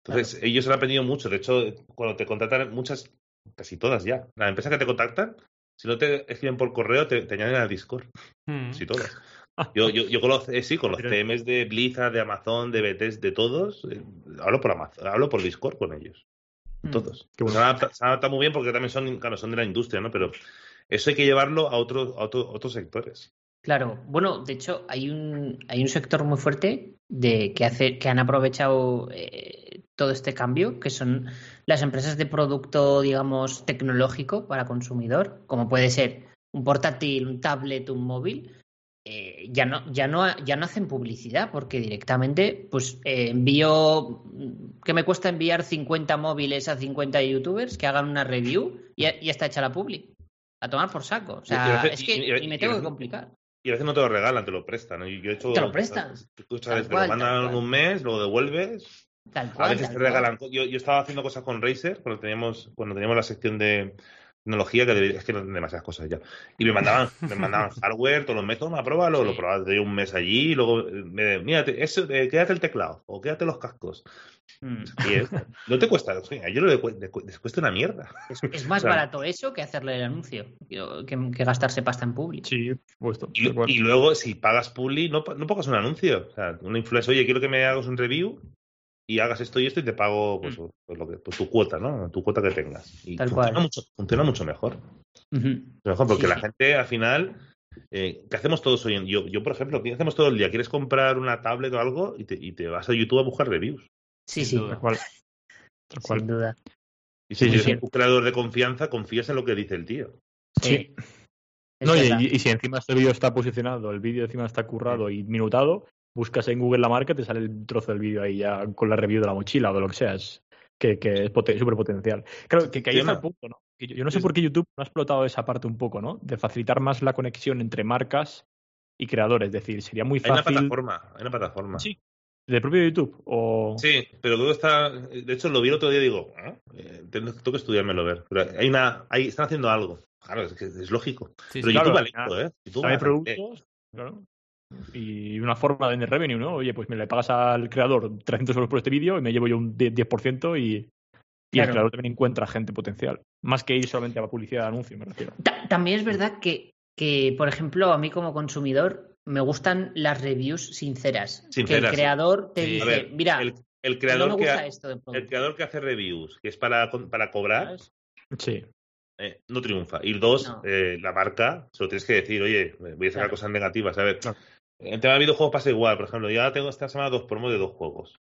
F: Entonces, ellos han aprendido mucho. De hecho, cuando te contratan, muchas, casi todas ya, las empresas que te contactan, si no te escriben por correo, te, añaden al Discord. Mm. Sí, todas. [laughs] Yo, yo, yo con los, eh, sí, con los CMs de Blizzard, de Amazon, de BTS, de todos, eh, hablo por Amazon, hablo por Discord con ellos. Hmm. Todos. Se adapta, muy bien porque también son, claro, son de la industria, ¿no? Pero eso hay que llevarlo a, otros a otros sectores.
D: Claro, bueno, de hecho hay un, hay un sector muy fuerte de que hace, que han aprovechado eh, todo este cambio, que son las empresas de producto, digamos, tecnológico para consumidor, como puede ser un portátil, un tablet, un móvil, eh, ya, no, ya, no, ya no hacen publicidad porque directamente pues eh, envío que me cuesta enviar 50 móviles a 50 youtubers que hagan una review y ya, está hecha la publi. A tomar por saco. O sea, es que y, me tengo que complicar.
F: Y a veces no te lo regalan, te lo prestan. Yo he hecho,
D: te lo prestan.
F: te lo mandan un mes, lo devuelves.
D: Tal cual,
F: a veces te regalan. Yo, yo, estaba haciendo cosas con Razer cuando teníamos, cuando teníamos la sección de, tecnología que es que no demasiadas cosas ya. Y me mandaban, me mandaban [laughs] hardware, todos los métodos, pruébalo, lo probaba de un mes allí, y luego me mírate, eso, eh, quédate el teclado, o quédate los cascos. Mm. no te cuesta, a yo le, cuesta una mierda.
D: Es, [laughs] más barato eso que hacerle el anuncio, que, gastarse pasta en public.
B: Sí, puesto.
F: Y, luego, si pagas public, no, no pongas un anuncio. O sea, una influencia, oye, quiero que me hagas un review, y hagas esto y esto y te pago pues, mm. pues lo que, pues, tu cuota, ¿no? Tu cuota que tengas. Y funciona, Mucho, funciona mucho mejor. Mejor porque la gente al final, eh, ¿qué hacemos todos hoy en yo, yo, por ejemplo, ¿qué hacemos todo el día? ¿Quieres comprar una tablet o algo y te, y te vas a YouTube a buscar reviews?
D: Sí, sí. Tal cual. [laughs] Sin duda.
F: Y si eres un creador de confianza, confías en lo que dice el tío.
B: Sí. No, y, y, si encima este vídeo está posicionado, el vídeo encima está currado y minutado, buscas en Google la marca, te sale el trozo del vídeo ahí ya con la review de la mochila o de lo que sea. Es, que, que es súper potencial. Claro, que, ahí está el punto, ¿no? Yo, no sé por qué YouTube no ha explotado esa parte un poco, ¿no? De facilitar más la conexión entre marcas y creadores. Es decir, sería muy fácil.
F: Hay una plataforma, hay una plataforma.
B: Sí. ¿De propio YouTube? O...
F: Sí, pero todo está. De hecho, lo vi el otro día y digo, ¿eh? eh tengo, que estudiármelo ver. Pero hay una. Hay, están haciendo algo. Claro, es, que es lógico. pero YouTube vale ¿eh? YouTube
B: hay productos, claro y una forma de vender revenue, ¿no? Oye, pues me le pagas al creador 300 euros por este vídeo y me llevo yo un 10%, y, y el creador también encuentra gente potencial. Más que ir solamente a la publicidad de anuncio, me refiero.
D: También es verdad que, que, por ejemplo, a mí como consumidor me gustan las reviews sinceras. que el creador te dice, mira,
F: el, creador que el creador que hace reviews, que es para, para cobrar,
B: sí.
F: Eh, no triunfa. Y dos, eh, la marca, se lo tienes que decir, oye, voy a sacar cosas negativas. A ver, en tema de videojuegos pasa igual. Por ejemplo, ya tengo esta semana dos promos de dos juegos.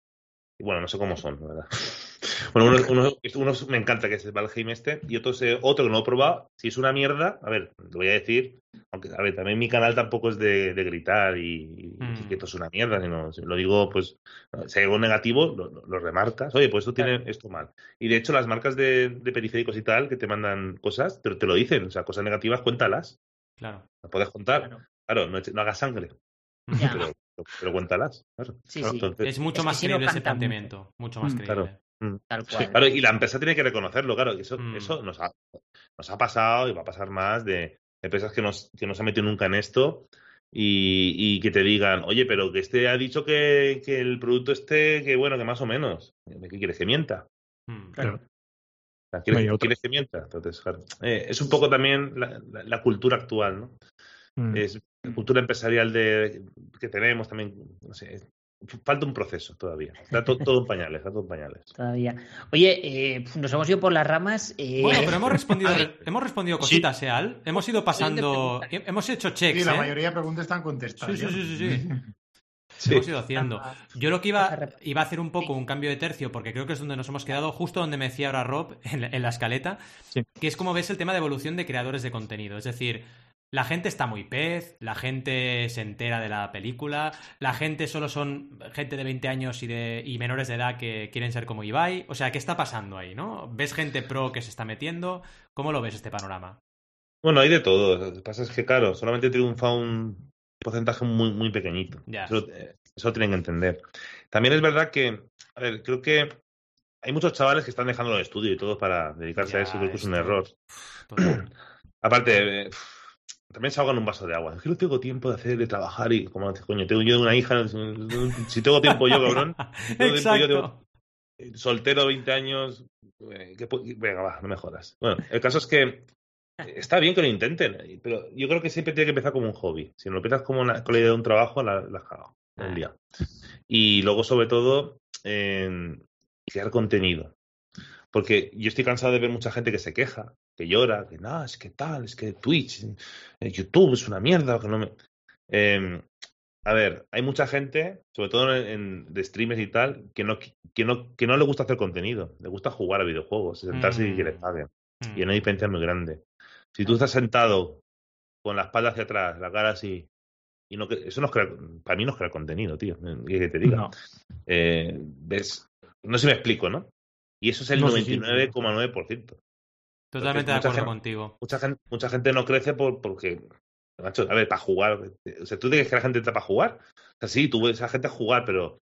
F: Y bueno, no sé cómo son, la verdad. [laughs] Bueno, uno, uno, me encanta que es el Valheim este, y otro, otro que no lo he probado. Si es una mierda, a ver, lo voy a decir. Aunque, a ver, también mi canal tampoco es de, gritar y, mm. que esto es una mierda, sino lo digo, pues, si hay algo negativo, lo, remarcas. Oye, pues esto tiene esto mal. Y de hecho, las marcas de, periféricos y tal que te mandan cosas, pero te lo dicen. O sea, cosas negativas, cuéntalas.
A: Claro.
F: Las puedes contar. Claro, no, no hagas sangre. Pero, pero, cuéntalas.
A: es mucho más creíble ese planteamiento. Mucho más mm, creíble.
F: Mm. Claro. y la empresa tiene que reconocerlo, claro. Eso, mm. eso nos, ha, nos ha pasado y va a pasar más de empresas que, nos, que no se han metido nunca en esto y, y, que te digan, oye, pero que este ha dicho que, que, el producto esté, que bueno, que más o menos. ¿Qué quieres que mienta?
B: Claro.
F: ¿Quieres,
B: No
F: quieres que mienta? Entonces, claro. Eh, es un poco también la, la- la cultura actual, ¿no?
B: Mm.
F: Es la cultura empresarial de, que tenemos también, no sé, falta un proceso todavía. Está to- todo en pañales, está todo en pañales. [laughs]
D: Todavía. Oye, eh, nos hemos ido por las ramas. eh,
A: Bueno, pero hemos respondido, hemos respondido cositas, ¿eh, Al? Hemos ido pasando. Hemos hecho checks,
E: Sí, la
A: ¿eh?
E: mayoría de preguntas están contestadas.
A: Sí, sí, sí, sí, sí. [laughs]
F: Sí.
A: Hemos ido haciendo. Yo lo que iba, iba a hacer un poco un cambio de tercio, porque creo que es donde nos hemos quedado, justo donde me decía ahora Rob, en la, en la escaleta,
B: Sí.
A: que es como ves el tema de evolución de creadores de contenido. Es decir, la gente está muy pez, la gente se entera de la película, la gente solo son gente de 20 años y, de, y menores de edad que quieren ser como Ibai. O sea, ¿qué está pasando ahí, no? ¿Ves gente pro que se está metiendo? ¿Cómo lo ves este panorama?
F: Bueno, hay de todo. Lo que pasa es que, claro, solamente triunfa un porcentaje muy, muy pequeñito. Eso, eh, eso tienen que entender. También es verdad que, a ver, creo que hay muchos chavales que están dejando el estudio y todo para dedicarse a eso. Creo que es un error.
A: Total. [clears throat]
F: Aparte, eh, también se ahogan un vaso de agua. Es que no tengo tiempo de hacer, de trabajar y, como dices, coño, tengo yo una hija. Si tengo tiempo yo, cabrón. [laughs] tengo tiempo yo, tengo- soltero, 20 años. eh, que venga, va, no me jodas. Bueno, el caso es que está bien que lo intenten, pero yo creo que siempre tiene que empezar como un hobby. Si no lo empiezas como una, con la idea de un trabajo, la, la has cagado. has
A: Ah.
F: liado. Y luego, sobre todo, en crear contenido. Porque yo estoy cansado de ver mucha gente que se queja, que llora, que nada, es que tal, es que Twitch, eh, YouTube es una mierda, que no me. Eh, a ver, hay mucha gente, sobre todo en, en- de streamers y tal, que no, que, no, que no le gusta hacer contenido, le gusta jugar a videojuegos, sentarse y que le
A: Mm.
F: paguen.
A: Mm.
F: Y hay una diferencia muy grande. Si tú estás sentado con la espalda hacia atrás, la cara así, y no que- eso no es crear, para mí no es crear contenido, tío. ¿Qué que te diga?
B: No.
F: Eh, ves, no sé si me explico, ¿no? Y eso es el
B: No, sí, sí,
F: 99,9%.
A: Totalmente de acuerdo
F: gente-
A: contigo.
F: Mucha gente, mucha gente no crece por, porque, macho, a ver, para jugar. O sea, ¿tú crees que la gente está para jugar? O sea, sí, tú ves a la gente jugar, pero,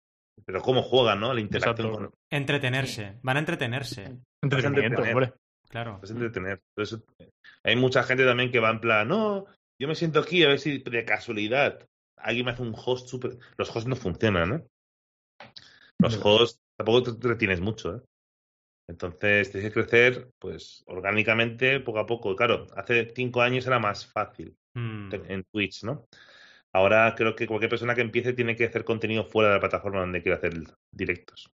F: pero ¿cómo juegan, no? La interacción
B: Exacto.
F: con
A: Entretenerse. Van a entretenerse.
B: Entretenimiento, hombre.
A: Claro.
F: es entretener. Entonces, hay mucha gente también que va en plan, no, yo me siento aquí a ver si de casualidad alguien me hace un host súper. Los hosts no funcionan, ¿eh? Los
B: No.
F: hosts tampoco te entretienes mucho, ¿eh? Entonces tienes que crecer, pues, orgánicamente, poco a poco. Claro, hace cinco años era más fácil
A: Mm.
F: en Twitch, ¿no? Ahora creo que cualquier persona que empiece tiene que hacer contenido fuera de la plataforma donde quiere hacer directos.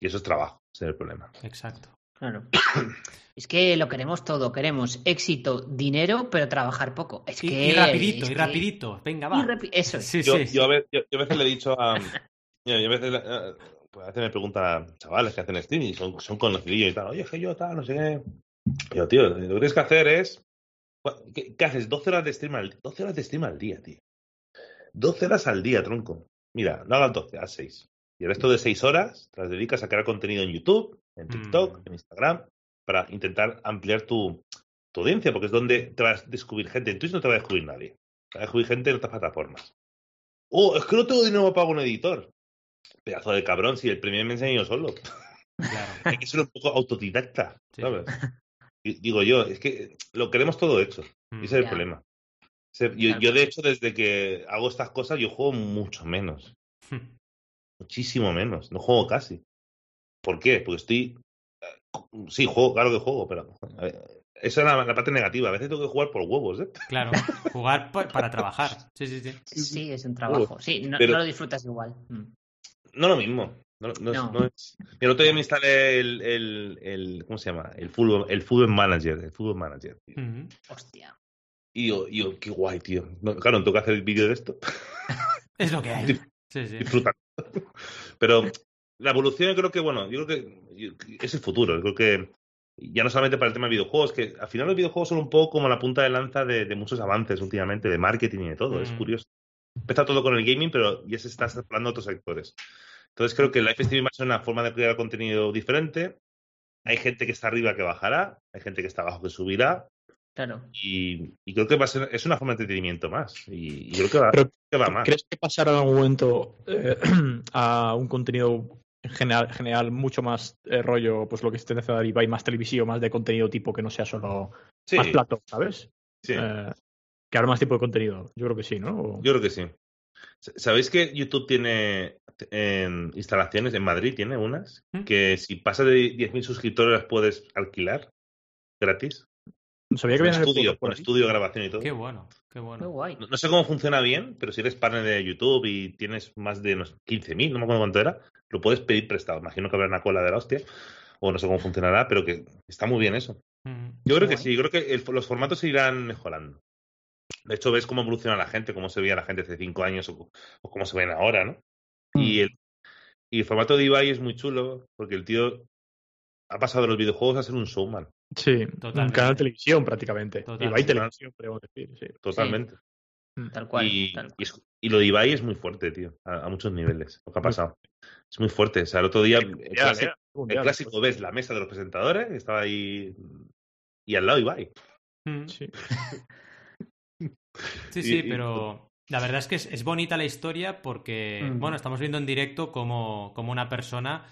F: Y eso es trabajo, ese es el problema.
A: Exacto.
D: Claro. [coughs] Es que lo queremos todo, queremos éxito, dinero, pero trabajar poco. Es
A: Y,
D: que
A: y rapidito,
D: es
A: y
D: que-
A: rapidito. Venga, va.
D: y rapi- Eso es.
A: Sí,
F: yo,
A: sí.
F: yo, a ver- yo- yo a veces le he dicho a. [laughs] yo a veces, eh, pues a veces me preguntan chavales que hacen streaming y son, son conocidillos y tal. Oye, es que yo tal, no sé qué. Yo, tío, lo que tienes que hacer es. ¿Qué, qué haces? 12 horas de stream al 12 horas de stream al día, tío. 12 horas al día, tronco. Mira, no hagas 12, haz 6. Y el resto de 6 horas te las dedicas a crear contenido en YouTube, en TikTok,
A: Mm.
F: en Instagram, para intentar ampliar tu, tu audiencia, porque es donde te vas a descubrir gente. En Twitch no te va a descubrir nadie. Te va a descubrir gente en otras plataformas. Oh, es que no tengo dinero para pagar un editor. Pedazo de cabrón, si el primer me enseño yo solo.
A: Claro.
F: Hay que ser un poco autodidacta,
A: Sí.
F: ¿sabes? [laughs] Y Digo yo, es que lo queremos todo hecho.
A: Mm.
F: Ese es el problema. Yo, de hecho, desde que hago estas cosas, yo juego mucho menos. [laughs] Muchísimo menos. No juego casi. ¿Por qué? Porque estoy. Sí, juego, claro que juego, pero. ver, esa es la, la parte negativa. A veces tengo que jugar por huevos, ¿eh?
A: Claro. Jugar pa- para trabajar. Sí, sí, sí.
D: Sí, es un trabajo. Sí, no,
F: Pero-
D: no lo disfrutas igual.
F: No lo mismo. No, no es-
D: No.
F: no es- Mira, el otro día me instalé el, el, el- ¿Cómo se llama? El fútbol, el fútbol manager. El fútbol manager. tío.
D: Hostia.
F: Y yo, y yo, qué guay, tío. No, claro, no tengo que hacer el vídeo de esto. [laughs]
A: Es lo que hay. Sí, sí.
F: disfrutar. Pero la evolución yo creo que, bueno, yo creo que es el futuro. Yo creo que ya no solamente para el tema de videojuegos, que al final los videojuegos son un poco como la punta de lanza de, de muchos avances últimamente, de marketing y de todo. Es curioso. Empieza todo con el gaming, pero ya se está extrapolando a otros sectores. Entonces creo que el live streaming va a ser una forma de crear contenido diferente. Hay gente que está arriba que bajará, hay gente que está abajo que subirá,
D: Claro.
F: y, y creo que va a ser, es una forma de entretenimiento más. Y, y creo que va,
B: Pero,
F: que va más.
B: ¿Crees que pasará en algún momento eh, [clears throat] a un contenido en general, general mucho más eh, rollo, pues lo que esté haciendo Ibai, más televisivo, más de contenido tipo que no sea solo
F: Sí,
B: más plato, ¿sabes?
F: sí.
B: Eh, que habrá más tipo de contenido. Yo creo que sí, ¿no? O-
F: Yo creo que sí. ¿Sabéis que YouTube tiene en instalaciones en Madrid? Tiene unas
A: ¿Mm?
F: que si pasa de 10.000 suscriptores las puedes alquilar gratis.
B: Sabía que
F: Con
B: había
F: estudio, con estudio, grabación y todo.
A: Qué bueno, qué
D: Qué
A: bueno.
D: guay.
F: No, no sé cómo funciona bien, pero si eres partner de YouTube y tienes más de unos 15.000, no me acuerdo cuánto era, lo puedes pedir prestado. Imagino que habrá una cola de la hostia, o no sé cómo funcionará, pero que está muy bien eso.
A: Mm.
F: Yo creo que sí, yo creo que el- los formatos se irán mejorando. De hecho, ves cómo evoluciona la gente, cómo se veía la gente hace cinco años o, o cómo se ven ahora, ¿no? Y, el, y el formato de Ibai es muy chulo, porque el tío ha pasado de los videojuegos a ser un showman,
B: Sí, un
A: Totalmente.
B: canal de televisión prácticamente.
A: Totalmente.
B: Ibai Televisión, podemos decir. Sí.
F: totalmente.
D: Tal cual.
F: y,
D: tal cual.
F: y es- y lo de Ibai es muy fuerte, tío, a, a muchos niveles, lo que ha pasado. Es muy fuerte. O sea, el otro día, el
B: Mundial,
F: clásico,
B: ¿eh? Mundial,
F: el clásico ves la mesa de los presentadores, estaba ahí y al lado Ibai.
A: Mm.
B: Sí. [laughs]
A: Sí,
F: Y-
A: sí,
F: y-
A: pero la verdad es que es, es bonita la historia porque,
D: Mm.
A: bueno, estamos viendo en directo cómo, cómo una persona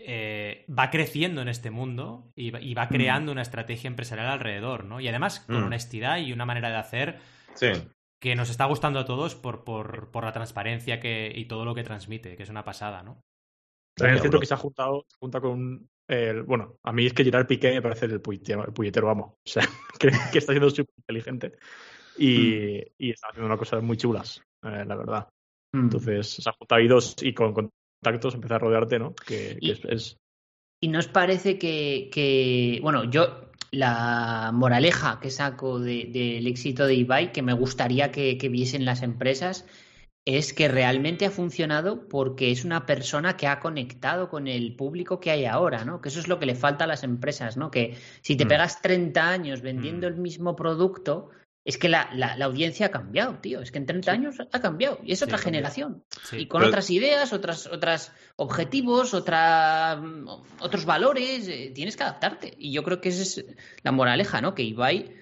A: eh, va creciendo en este mundo y, va- y va creando una estrategia empresarial alrededor, ¿no? Y además con
F: Mm.
A: honestidad y una manera de hacer
F: Sí.
A: que nos está gustando a todos por, por, por la transparencia que, y todo lo que transmite, que es una pasada, ¿no?
B: También es cierto que se ha juntado, se junta con. el- bueno, a mí es que Gerard Piqué me parece el puñetero, el puñetero amo. O sea, [laughs] que, que está siendo súper inteligente y, y está haciendo unas cosas muy chulas, eh, la verdad.
D: Mm.
B: Entonces, se ha juntado ahí dos y con contactos empieza a rodearte, ¿no? Que,
D: Y-
B: es, es-
D: ¿Y nos parece que, que- bueno, yo la moraleja que saco de- del éxito de Ibai, que me gustaría que, que viesen las empresas, es que realmente ha funcionado porque es una persona que ha conectado con el público que hay ahora, ¿no? Que eso es lo que le falta a las empresas, ¿no? Que si te
F: Mm.
D: pegas 30 años vendiendo
A: Mm.
D: el mismo producto, es que la, la- la audiencia ha cambiado, tío. Es que en 30 años ha cambiado y es
A: Sí,
D: otra generación
A: Sí.
D: y con
F: Pero-
D: otras ideas, otras, otras objetivos, otra, mm, otros valores, eh, tienes que adaptarte. Y yo creo que esa es la moraleja, ¿no? Que Ibai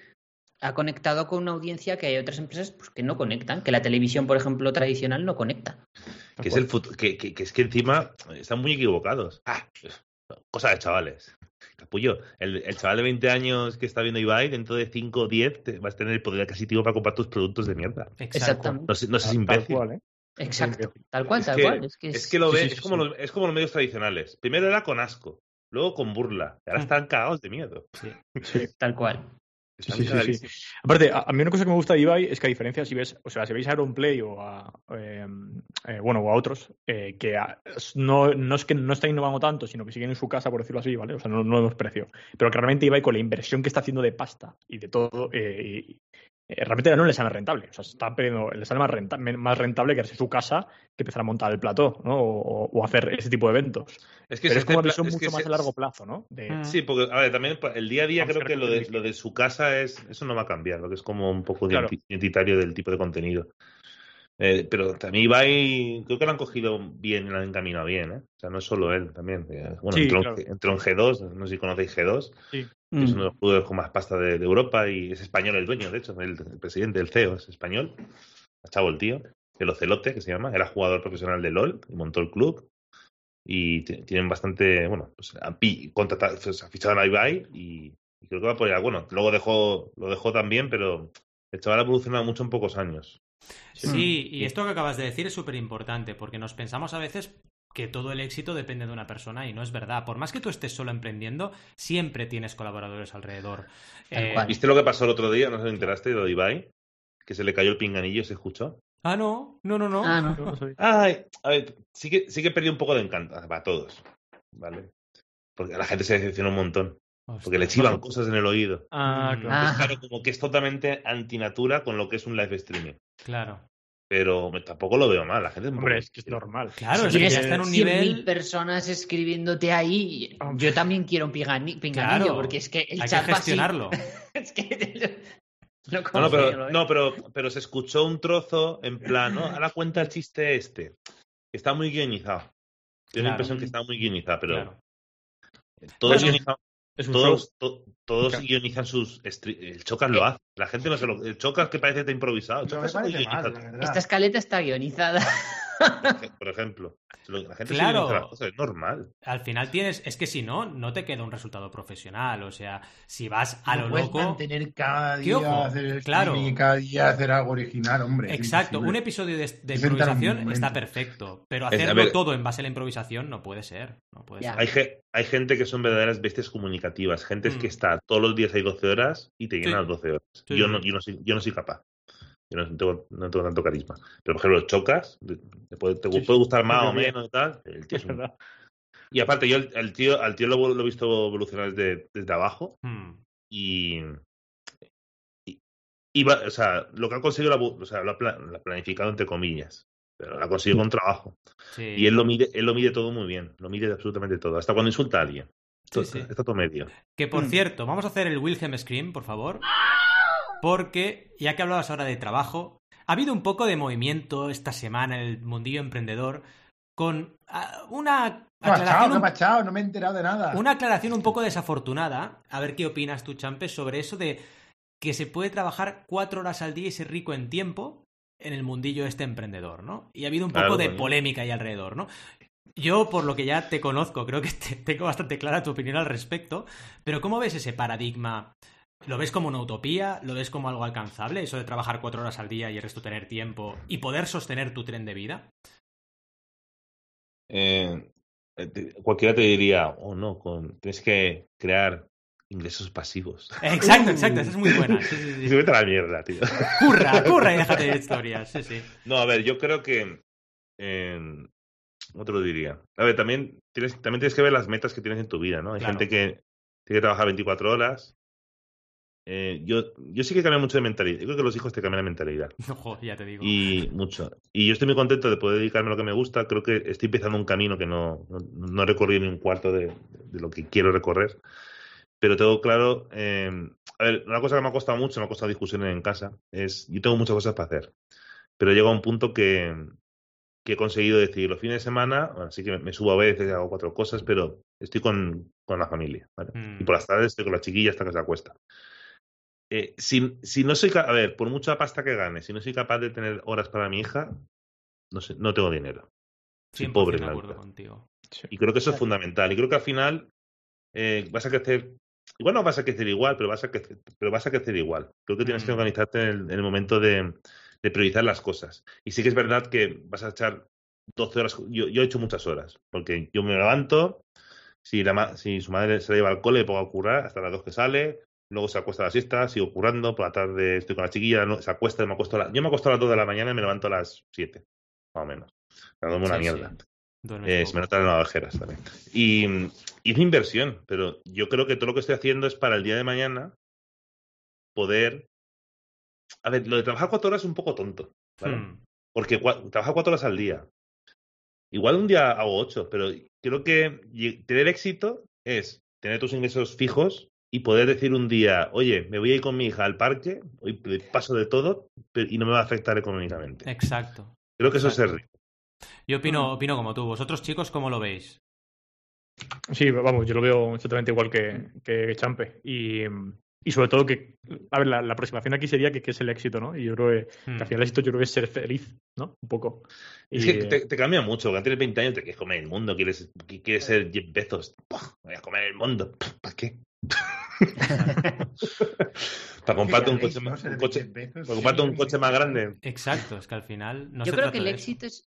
D: ha conectado con una audiencia que hay otras empresas pues, que no conectan, que la televisión, por ejemplo, tradicional no conecta.
F: Que es el futuro, que, que- que es que encima están muy equivocados. Ah, cosa de chavales. Capullo, el, el chaval de 20 años que está viendo Ibai, dentro de 5 o 10 te vas a tener el poder adquisitivo para comprar tus productos de mierda.
A: Exacto.
D: Exactamente.
F: No, no seas
B: tal
F: imbécil.
B: cual, ¿eh?
D: Exacto. Tal cual,
F: Es
D: tal
F: que-
D: cual. Es que,
F: Es que lo
B: sí,
F: ves,
B: sí,
F: es,
B: sí,
F: como. Los, es como los medios tradicionales. Primero era con asco, luego con burla, y ahora
A: Mm.
F: están cagados de miedo.
A: Sí.
B: Sí.
D: tal cual.
B: Sí, sí, sí. Aparte, a, a mí una cosa que me gusta de Ibai es que a diferencia si ves, o sea, si veis a Play o a, eh, eh, bueno, o a otros, eh, que a- no, no es que no están innovando tanto, sino que siguen en su casa, por decirlo así, ¿vale? O sea, no, no lo precio. Pero que realmente Ibai con la inversión que está haciendo de pasta y de todo, eh, y- eh, realmente no le sale rentable. O sea, se está perdiendo, le sale más, renta- más rentable que su casa que empezar a montar el plató, ¿no? O, o hacer ese tipo de eventos.
F: Es que
B: Pero es como una
F: templa-
B: visión
F: es
B: mucho más
F: se-
B: a largo plazo, ¿no? De,
A: Mm.
F: Sí, porque, a ver, también el día a día
B: Vamos
F: creo que lo de, lo de su casa es, eso no va a cambiar, lo que es como un poco
B: Claro.
F: identi- identitario del tipo de contenido. Eh, pero también Ibai, creo que lo han cogido bien, lo han encaminado bien, ¿eh? O sea, no es solo él también. Bueno,
B: Sí,
F: entró,
B: claro.
F: entró en G2, no sé si conocéis G2, que es
D: Mm.
F: uno de los clubes con más pasta de, de Europa y es español el dueño, de hecho, el, el presidente, el CEO es español, chavo el tío, el Ocelote, que se llama, era jugador profesional de LOL y montó el club y tienen bastante, bueno, pues han pues, han fichado a Ibai y, y creo que va por allá. Bueno, luego dejó, lo dejó también, pero el chaval ha evolucionado mucho en pocos años.
A: Sí, y esto que acabas de decir es súper importante, porque nos pensamos a veces que todo el éxito depende de una persona y no es verdad. Por más que tú estés solo emprendiendo, siempre tienes colaboradores alrededor. Eh.
F: ¿Viste lo que pasó el otro día? No sé si te enteraste de lo de Ibai, que se le cayó el pinganillo, ¿se escuchó?
A: Ah, no, no, no, no.
D: Ah, no.
F: Ay, a ver, sí que, sí que perdió un poco de encanto, para todos, ¿vale? Porque a la gente se decepcionó un montón, porque le chivan cosas en el oído.
B: Ah,
A: Mm.
B: claro.
D: Ah.
F: Es claro, como que es totalmente antinatura con lo que es un live streaming.
A: Claro.
F: Pero tampoco lo veo mal, la gente es
B: Hombre, es que es normal.
A: Claro, es
D: Si
A: que
D: tienes
A: ya está en un
D: 100.000
A: nivel.
D: personas escribiéndote ahí. Yo también quiero un pingani- pinganillo,
A: Claro.
D: porque es que el
A: Hay que
D: chat así.
A: gestionarlo. [laughs]
D: Es que [laughs] no,
F: No, no,
D: confío,
F: pero,
D: ¿eh?
F: no pero, pero se escuchó un trozo en plan, ¿no? Ahora cuenta el chiste este. Está muy guionizado. Tengo la impresión que está muy guionizado, pero
A: Claro.
F: todos,
B: Bueno,
F: guionizan-
B: Es un
F: todos,
B: show.
F: to- todos
B: Claro.
F: guionizan sus... El Chocas lo hace. La gente no se lo... El Chocas que parece que está improvisado.
E: No
F: Chocas
E: mal, la.
D: Esta escaleta está guionizada. [laughs] [laughs]
F: por ejemplo. La gente
A: Claro.
F: sigue las cosas, es normal.
A: Al final tienes, es que si no, no te queda un resultado profesional. O sea, si vas a
E: No
A: lo loco.
E: mantener cada
A: ¿Qué
E: día
A: ojo?
E: hacer el
A: Claro.
E: streaming y cada día hacer algo original, hombre.
A: Exacto, un episodio de, improvisación está perfecto, pero hacerlo
F: ver-
A: todo en base a la improvisación no puede ser. No puede ser.
F: Hay, ge- hay gente que son verdaderas bestias comunicativas, gente
A: Mm.
F: que está todos los días hay 12 horas y te llenan
A: Sí.
F: las 12 horas.
A: Sí,
F: yo, no, yo, no soy, yo no soy capaz. Yo no tengo, no tengo tanto carisma. Pero, por ejemplo, chocas, te puede, te
B: Sí,
F: puede gustar más o menos y tal. El tío es un-
B: verdad.
F: Y aparte, yo al, al tío, al tío lo, lo he visto evolucionar desde, desde abajo
A: Hmm.
F: y, y, y va- o sea, lo que ha conseguido, la, o sea, lo ha pla- lo ha planificado entre comillas, pero lo ha conseguido con trabajo.
A: Sí.
F: Y él lo mide, él lo mide todo muy bien, lo mide absolutamente todo, hasta cuando insulta a alguien.
A: Sí,
F: Todo-
A: sí.
F: Está todo medio.
A: Que por
E: Mm.
A: cierto, vamos a hacer el Wilhelm Scream, por favor. Porque, ya que hablabas ahora de trabajo, ha habido un poco de movimiento esta semana en el mundillo emprendedor con ah, una aclaración,
E: ¿Qué ha
A: un,
E: pasado? No me he enterado de nada.
A: una aclaración un poco desafortunada. A ver qué opinas tú, Champes, sobre eso de que se puede trabajar cuatro horas al día y ser rico en tiempo en el mundillo este emprendedor, ¿no? Y ha habido un poco de
F: coño.
A: polémica ahí alrededor, ¿no? Yo, por lo que ya te conozco, creo que te- tengo bastante clara tu opinión al respecto, pero ¿cómo ves ese paradigma? ¿Lo ves como una utopía? ¿Lo ves como algo alcanzable? Eso de trabajar cuatro horas al día y el resto tener tiempo y poder sostener tu tren de vida.
F: Eh, eh, te- cualquiera te diría, oh no, con, tienes que crear ingresos pasivos. [laughs]
A: Exacto, exacto, esa es muy buena. Sí, sí, [laughs] sí.
F: vete a la mierda, tío.
A: Curra, curra y déjate de [laughs] historias. Sí, sí.
F: No, a ver, yo creo que. Eh, ¿Cómo te lo diría? A ver, también tienes, también tienes que ver las metas que tienes en tu vida, ¿no? Hay
A: Claro.
F: gente que tiene que trabajar 24 horas. Eh, yo, yo sí que cambio mucho de mentalidad. Yo creo que los hijos te cambian la mentalidad. [laughs]
A: Ojo, ya te digo.
F: Y mucho. Y yo estoy muy contento de poder dedicarme a lo que me gusta. Creo que estoy empezando un camino que no, no, no he recorrido ni un cuarto de, de lo que quiero recorrer. Pero tengo claro. eh, a ver, una cosa que me ha costado mucho, me ha costado discusiones en casa, es. Yo tengo muchas cosas para hacer. Pero llega un punto que, que he conseguido decir los fines de semana, bueno, sí que me, me subo a veces, hago cuatro cosas, pero estoy con, con la familia. ¿vale?
A: Mm.
F: Y por las tardes estoy con la chiquilla hasta que se acuesta. Eh, si, si no soy, ca- a ver, por mucha pasta que gane, si no soy capaz de tener horas para mi hija, no sé, no tengo dinero. Soy
A: 100%
F: pobre
A: de acuerdo contigo.
F: Y creo que eso es fundamental. Y creo que al final eh, vas a crecer, igual no vas a crecer igual, pero vas a crecer, pero vas a crecer igual. Creo que tienes que
A: Mm.
F: organizarte en el, en el momento de, de priorizar las cosas. Y sí que es verdad que vas a echar 12 horas. Yo, yo he hecho muchas horas, porque yo me levanto, si, la, ma- si su madre se la lleva al cole, le pongo a currar hasta las 2 que sale. Luego se acuesta a la siesta, sigo currando, por la tarde estoy con la chiquilla, no- se acuesta, me acuesto a la- yo me acuesto a las 2 de la mañana y me levanto a las 7, más o menos. Me duermo una
A: Sí, sí.
F: mierda.
A: Duermes
F: Eh, se me notan las ojeras también. Y, mi inversión, pero yo creo que todo lo que estoy haciendo es para el día de mañana poder. A ver, lo de trabajar cuatro horas es un poco tonto, ¿vale?
A: Hmm.
F: Porque cua- trabajar cuatro horas al día. Igual un día hago ocho, pero creo que tener éxito es tener tus ingresos fijos y poder decir un día, oye, me voy a ir con mi hija al parque, hoy paso de todo pero- y no me va a afectar económicamente.
A: Exacto.
F: Creo que eso es rico.
A: Yo opino, opino como tú. ¿Vosotros, chicos, cómo lo veis?
B: Sí, vamos, yo lo veo exactamente igual que, que Champe. Y, y sobre todo que, a ver, la, la aproximación aquí sería que, que es el éxito, ¿no? Y yo creo que,
A: Hmm.
B: que al final el éxito yo creo que es ser feliz, ¿no? Un poco.
F: Es que te, te cambia mucho. Cuando tienes 20 años te quieres comer el mundo, quieres, qui- quieres ser Jeff Bezos. ¡Puf! Voy a comer el mundo. ¿Para qué? Para comprarte un
E: ¿Qué
F: coche, más, un coche,
E: Jeff Bezos.
F: para comprarte un coche más grande.
A: Exacto, es que al final no
D: yo
A: se
D: creo
A: trata
D: que el
A: de eso.
D: éxito es.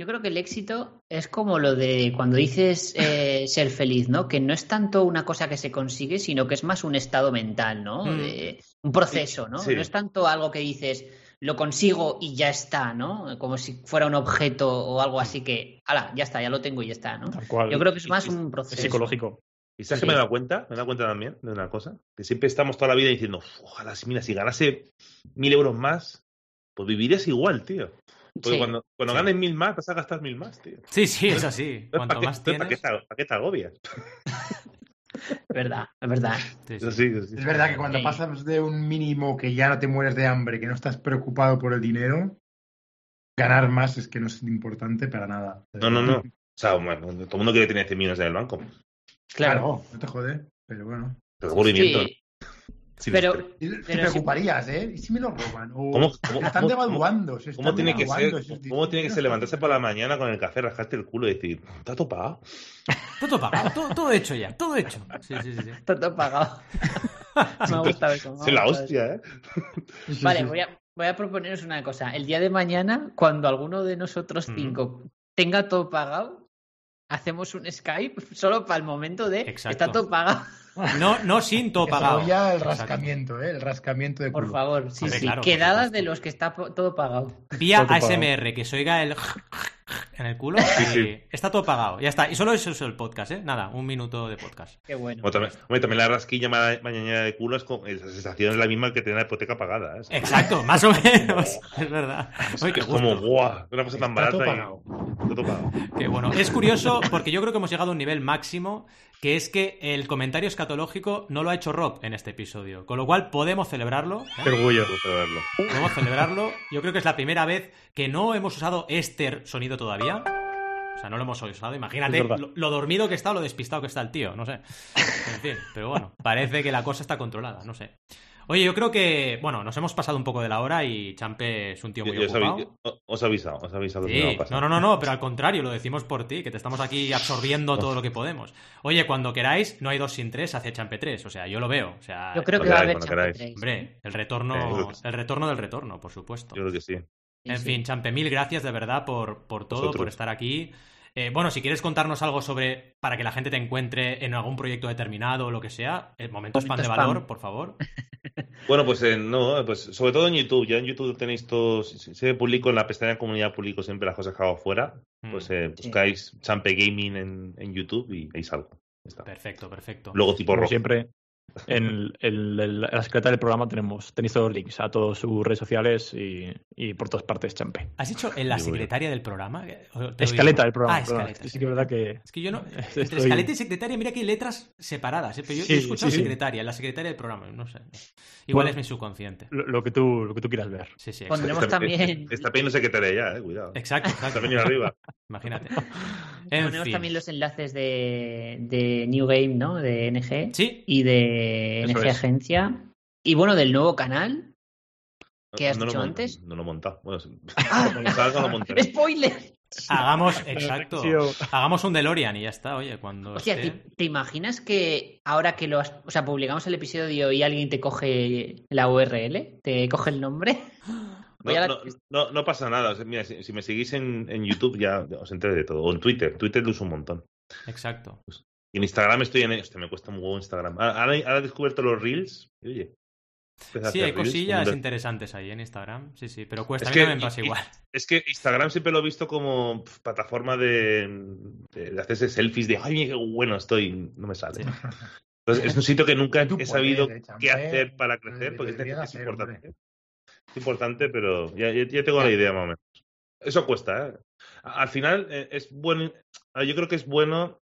D: Yo creo que el éxito es como lo de cuando dices eh, [laughs] ser feliz, ¿no? Que no es tanto una cosa que se consigue, sino que es más un estado mental, ¿no?
A: Mm.
D: De- un proceso, ¿no?
F: Sí.
D: No es tanto algo que dices lo consigo y ya está, ¿no? Como si fuera un objeto o algo así que, ala, ya está, ya lo tengo y ya está, ¿no?
B: tal cual.
D: Yo creo que es más un
B: es
D: proceso.
B: psicológico.
F: ¿Y sabes
D: Sí.
F: que me he dado cuenta? Me he dado cuenta también de una cosa. Que siempre estamos toda la vida diciendo, ojalá, si- mira, si ganase mil euros más, pues vivirías igual, tío. Porque
D: Sí.
F: cuando, cuando
A: Sí.
F: ganes mil más, vas a gastar mil más, tío.
A: Sí, sí, es así. Cuanto
F: ¿para qué,
A: más
F: entonces, ¿para qué
A: tienes...
F: te, para qué te agobias?
D: Es [laughs] verdad, es verdad.
A: Sí,
F: Eso
A: sí.
F: sí, eso sí.
E: Es verdad que cuando
D: Sí.
E: pasas de un mínimo que ya no te mueres de hambre, que no estás preocupado por el dinero, ganar más es que no es importante para nada.
F: No, no, no. O sea, bueno, todo el mundo quiere tener 100 millones en el banco.
D: Claro.
E: Claro, no te jode, pero bueno.
F: Pero.
D: Sí.
F: Sin
D: Pero,
E: Te
D: Pero
E: preocuparías, ¿eh? ¿Y si me lo roban? O
F: ¿Cómo- cómo-
E: están
F: cómo-
E: devaluando. se
F: ¿Cómo tiene que ser, cómo tiene que ser levantarse por la mañana con el café, rascarte el culo y decir, ¿está todo pagado?
A: Todo pagado, todo, todo hecho ya, todo hecho. Sí, sí, sí. sí.
D: Está todo pagado. [laughs] me ha gustado eso.
F: Es la hostia, ¿eh?
D: Vale,
E: sí.
D: voy a, voy a proponeros una cosa. El día de mañana, cuando alguno de nosotros
A: Mm.
D: cinco tenga todo pagado, hacemos un Skype solo para el momento de
A: Exacto.
D: está todo pagado.
A: No, no sin todo
E: Que
A: pagado.
E: oya el rascamiento, ¿eh? El rascamiento de
D: Por
E: culo.
D: favor, sí,
A: Hombre,
D: sí.
A: claro, por
D: Quedadas de los que está todo pagado.
A: Vía
B: Todo pagado.
A: ASMR, que se oiga el en el culo.
F: sí.
A: y Está todo pagado. Ya está. Y solo eso es el podcast, ¿eh? Nada, un minuto de podcast.
D: Qué bueno.
F: También, hombre, también la rasquilla ma- mañana de culo es con, la sensación es la misma que tener la hipoteca pagada. ¿eh?
A: Exacto, más o menos. Es verdad. Ay, qué
F: Es como. Una cosa tan
E: Está todo
F: barata.
E: pagado.
F: Y, todo pagado.
A: Qué bueno. Es curioso porque yo creo que hemos llegado a un nivel máximo, que es que el comentario escatológico no lo ha hecho Rob en este episodio. Con lo cual podemos celebrarlo. ¿eh?
B: Qué orgullo.
F: Verlo.
A: Podemos celebrarlo. Yo creo que es la primera vez que no hemos usado este sonido todavía. O sea, no lo hemos usado. Imagínate lo, lo dormido que está o lo despistado que está el tío. No sé. En fin, pero bueno, parece que la cosa está controlada. No sé. Oye, yo creo que, bueno, nos hemos pasado un poco de la hora y Champe es un tío muy
F: yo os,
A: ocupado.
F: os he avisado, os he avisado que
A: Sí,
F: me va a pasar.
A: no, no, no, no, pero al contrario, lo decimos por ti, que te estamos aquí absorbiendo todo lo que podemos. Oye, cuando queráis, no hay dos sin tres hacia Champe 3, o sea, yo lo veo. O sea,
D: Yo creo que va a haber Champe
F: queráis.
D: 3.
A: hombre, el retorno,
F: que sí.
A: el retorno del retorno, por supuesto.
F: Yo creo que sí.
D: Sí,
A: En
D: sí.
A: fin, Champe, mil gracias de verdad por, por todo,
F: Vosotros.
A: por estar aquí. Eh, bueno, si quieres contarnos algo sobre para que la gente te encuentre en algún proyecto determinado o lo que sea, el momento spam de
D: spam.
A: valor, por favor. [laughs]
F: Bueno, pues eh, no, pues sobre todo en YouTube. Ya en YouTube tenéis todos. Si se publico en la pestaña comunidad, publico siempre las cosas que hago fuera. Pues
A: Mm,
F: eh, buscáis Champe Gaming en, en YouTube y. Ya está.
A: Perfecto, perfecto.
F: Luego tipo
B: Como
F: rojo.
B: siempre, en, el- el- el- la secretaria del programa tenemos, tenéis todos los links a todas sus redes sociales y, y por todas partes, champe.
A: ¿Has dicho en la secretaria del programa? ¿O te
B: Escaleta del programa.
A: Ah, escaleta.
B: Sí que es verdad que...
A: Es que yo no. [laughs]
B: Estoy-
A: Entre escaleta y secretaria, mira que hay letras separadas. ¿eh? Pero yo, yo he escuchado
B: sí, sí.
A: secretaria, la secretaria del programa. No sé. Igual
B: Bueno.
A: es mi subconsciente.
B: Lo, lo que tú, lo que tú quieras ver.
A: Sí, sí.
D: Tenemos
F: Está-
D: también-
F: Está pidiendo secretaria ya, eh, cuidado.
A: exacto. exacto.
F: Está arriba.
A: Imagínate. [laughs] En
D: Ponemos
A: fin.
D: también los enlaces de, de New Game, ¿no? De NG.
A: Sí,
D: Y de
B: Eso
D: NG
B: es.
D: Agencia. Y bueno, del nuevo canal. ¿Qué has
F: no
D: dicho antes?
F: No lo he montado. Bueno. [laughs]
D: ¡Ah!
F: cuando salga lo montaré.
D: ¡Spoiler!
A: hagamos, [laughs] exacto. Hagamos un DeLorean y ya está, oye, cuando.
D: O sea, ¿te,
A: esté-
D: te imaginas que ahora que lo has, o sea, publicamos el episodio y alguien te coge la URL, te coge el nombre?
F: No,
D: la-
F: no, no, no pasa nada. O sea, mira, si, si me seguís en, en YouTube ya os enteré de todo. O en Twitter. Twitter lo uso un montón.
A: Exacto.
F: Y en Instagram estoy en. Hostia, me cuesta un huevo Instagram. Ahora, ahora he descubierto los Reels. y Oye.
A: Sí, hay cosillas interesantes ahí en Instagram. Sí, sí, pero cuesta.
F: Es
A: a mí
F: que-
A: también me pasa
F: y-
A: igual.
F: Es que Instagram siempre lo he visto como plataforma de, de, de hacerse selfies de ¡ay, qué bueno estoy! No me sale.
A: Sí.
F: Entonces, es un sitio que nunca he sabido
E: puedes, eh,
F: qué hacer para crecer, porque es,
E: hacer,
F: importante. Es importante, pero ya, ya- ya tengo la idea más o menos. Eso cuesta, ¿eh? Al final eh, es bueno. Yo creo que es bueno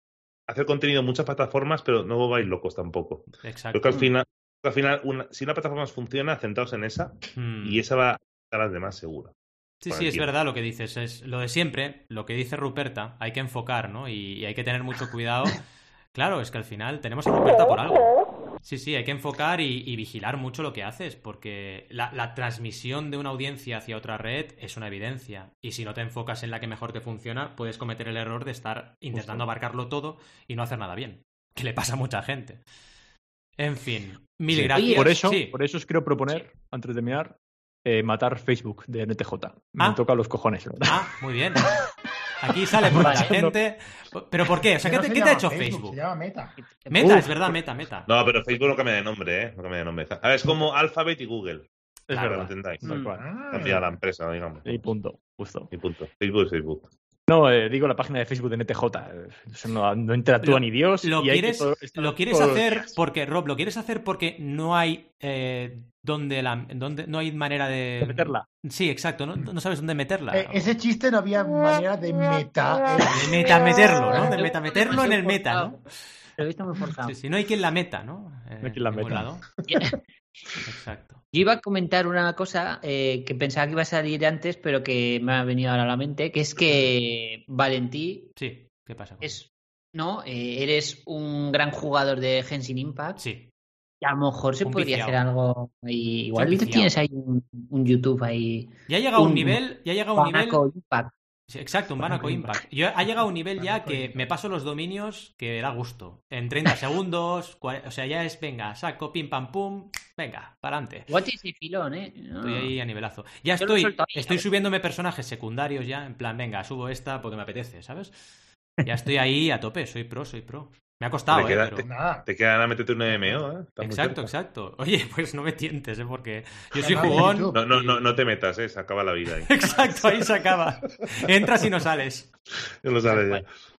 F: hacer contenido en muchas plataformas, pero no vais locos tampoco.
A: Exacto.
F: Creo que al final, al final una- si una plataforma funciona, centraos en esa
A: Mm.
F: y esa va a las demás seguro.
A: Sí, sí, es verdad lo que dices. Es lo de siempre, lo que dice Ruperta, hay que enfocar, ¿no? Y, y hay que tener mucho cuidado. [laughs] Claro, es que al final tenemos a Ruperta por algo. Sí, sí, hay que enfocar y, y vigilar mucho lo que haces, porque la, la transmisión de una audiencia hacia otra red es una evidencia. Y si no te enfocas en la que mejor te funciona, puedes cometer el error de estar intentando abarcarlo todo y no hacer nada bien. Que le pasa a mucha gente. En fin, mil
F: Sí.
A: gracias.
B: Por eso,
A: Sí.
B: por eso os quiero proponer, antes de terminar, eh, matar Facebook de NTJ. Me
A: Ah.
B: toca los cojones, ¿verdad?
A: Ah, muy bien. [laughs] Aquí sale por la gente. ¿Pero por qué? O sea, ¿qué
E: No
A: te,
E: se
A: qué te ha hecho
E: Facebook?
A: Facebook?
E: Se llama Meta.
A: Meta,
B: Uf.
A: es verdad, meta, meta.
F: No, pero Facebook no cambia de nombre, ¿eh? No cambia de nombre. A ver, es como Alphabet y Google,
B: es
F: lo
B: verdad.
F: entendáis.
B: Tal
D: Mm.
B: cual.
F: Cambia la empresa, digamos.
B: Y punto, justo.
F: Y punto. Facebook es Facebook.
B: No, eh, digo la página de Facebook de NTJ. eh, Eso no, no interactúa
A: Lo-
B: ni Dios.
A: ¿Lo
B: y
A: quieres,
B: todo-
A: lo quieres hacer
B: días.
A: porque, Rob, lo quieres hacer porque no hay eh, donde la, donde, no hay manera de...
B: De meterla.
A: Sí, exacto, no, no sabes dónde meterla.
E: Eh, ese chiste no había manera de meta.
A: De meta meterlo, ¿no? De meta meterlo en el meta, ¿no?
D: Lo he visto muy forzado.
A: Sí, sí, no hay quien la meta, ¿no? Eh,
B: No hay quien la meta.
A: lado. Exacto. [laughs]
D: Yo iba a comentar una cosa eh, que pensaba que iba a salir antes, pero que me ha venido ahora a la mente, que es que Valentí
A: Sí, ¿qué pasa? con-
D: es, no, Eh, eres un gran jugador de Genshin Impact
A: Sí,
D: Y a lo mejor se
A: Un
D: podría
A: viciado.
D: hacer algo ahí. Igual
A: viciado.
D: tienes ahí un, un YouTube ahí.
A: Ya ha llegado un
D: Un-
A: nivel, ya ha llegado un nivel
D: Impact.
A: Sí, exacto, un Banaco Impact. Yo, ha llegado a un nivel ya que
E: Impact.
A: me paso los dominios que da gusto. En 30 [laughs] segundos, o sea, ya es, venga, saco, pim, pam, pum, venga, para adelante.
D: Tienes el filón, ¿eh? No.
A: Estoy ahí a nivelazo. Ya
D: Yo
A: estoy,
D: ahí,
A: estoy subiéndome personajes secundarios ya, en plan, venga, subo esta porque me apetece, ¿sabes? Ya estoy ahí a tope, soy pro, soy pro. Me ha costado,
F: Te
A: ¿eh?
F: queda-
A: pero-
F: te-
E: Nada.
F: Te quedan a meterte un MMO, ¿eh? Está muy
A: Exacto, exacto. [laughs] Oye, pues no me tientes, ¿eh? Porque yo soy jugón.
F: No, no, no, no te metas, ¿eh? Se acaba la vida ahí. [laughs]
A: Exacto, ahí se acaba. Entras y no sales.
F: Ya lo sabes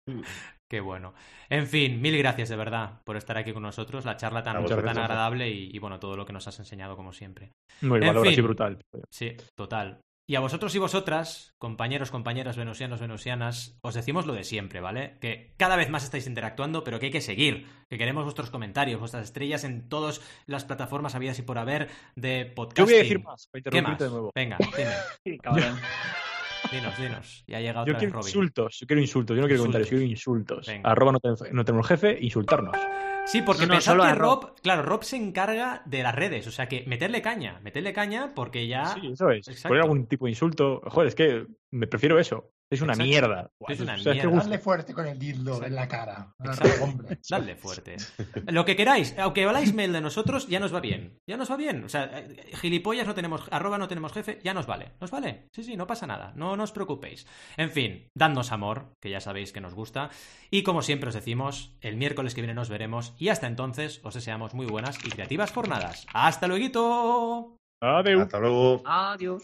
F: ya. [laughs]
A: Qué bueno. En fin, mil gracias de verdad por estar aquí con nosotros, la charla tan, tan
F: gracias.
A: agradable y, y, bueno, todo lo que nos has enseñado como siempre.
B: No, el
A: En
B: valor
A: fin.
B: así brutal.
A: Sí, total. Y a vosotros y vosotras, compañeros, compañeras, venusianos, venusianas, os decimos lo de siempre, ¿vale? Que cada vez más estáis interactuando, pero que hay que seguir, que queremos vuestros comentarios, vuestras estrellas en todas las plataformas habidas y por haber de podcasting.
B: Yo voy a decir más, para
A: ¿Qué
B: interrumpirte
A: más?
B: de nuevo.
A: Venga, [laughs] dime,
D: Sí, cabrón. [laughs]
A: dinos, dinos. Ya ha llegado
B: Yo
A: otra vez
B: quiero
A: Robin.
B: insultos, yo quiero insultos, yo no quiero
A: Insultos.
B: comentarios, yo quiero insultos.
A: Venga.
B: Arroba no tenemos jefe, insultarnos.
A: Sí, porque
D: No, no,
A: pensad
D: solo
A: que
D: a Rob.
A: Rob, claro, Rob se encarga de las redes, o sea que meterle caña, meterle caña porque ya...
B: Sí, eso es.
A: exacto.
B: Poner algún tipo de insulto. Joder, es que me prefiero eso. Es una
A: Exacto.
B: mierda.
A: Es una
B: O sea, es que
A: mierda.
E: Darle fuerte con el dildo en la cara. [laughs]
A: Dadle fuerte. [laughs] Lo que queráis, aunque habláis mail de nosotros, ya nos va bien. Ya nos va bien. O sea, eh, gilipollas no tenemos, arroba no tenemos jefe, ya nos vale. Nos vale. Sí, sí, no pasa nada. No, no os preocupéis. En fin, dadnos amor, que ya sabéis que nos gusta. Y como siempre os decimos, el miércoles que viene nos veremos. Y hasta entonces os deseamos muy buenas y creativas jornadas. ¡Hasta luego!
B: Adeu.
F: Hasta luego.
D: Adiós.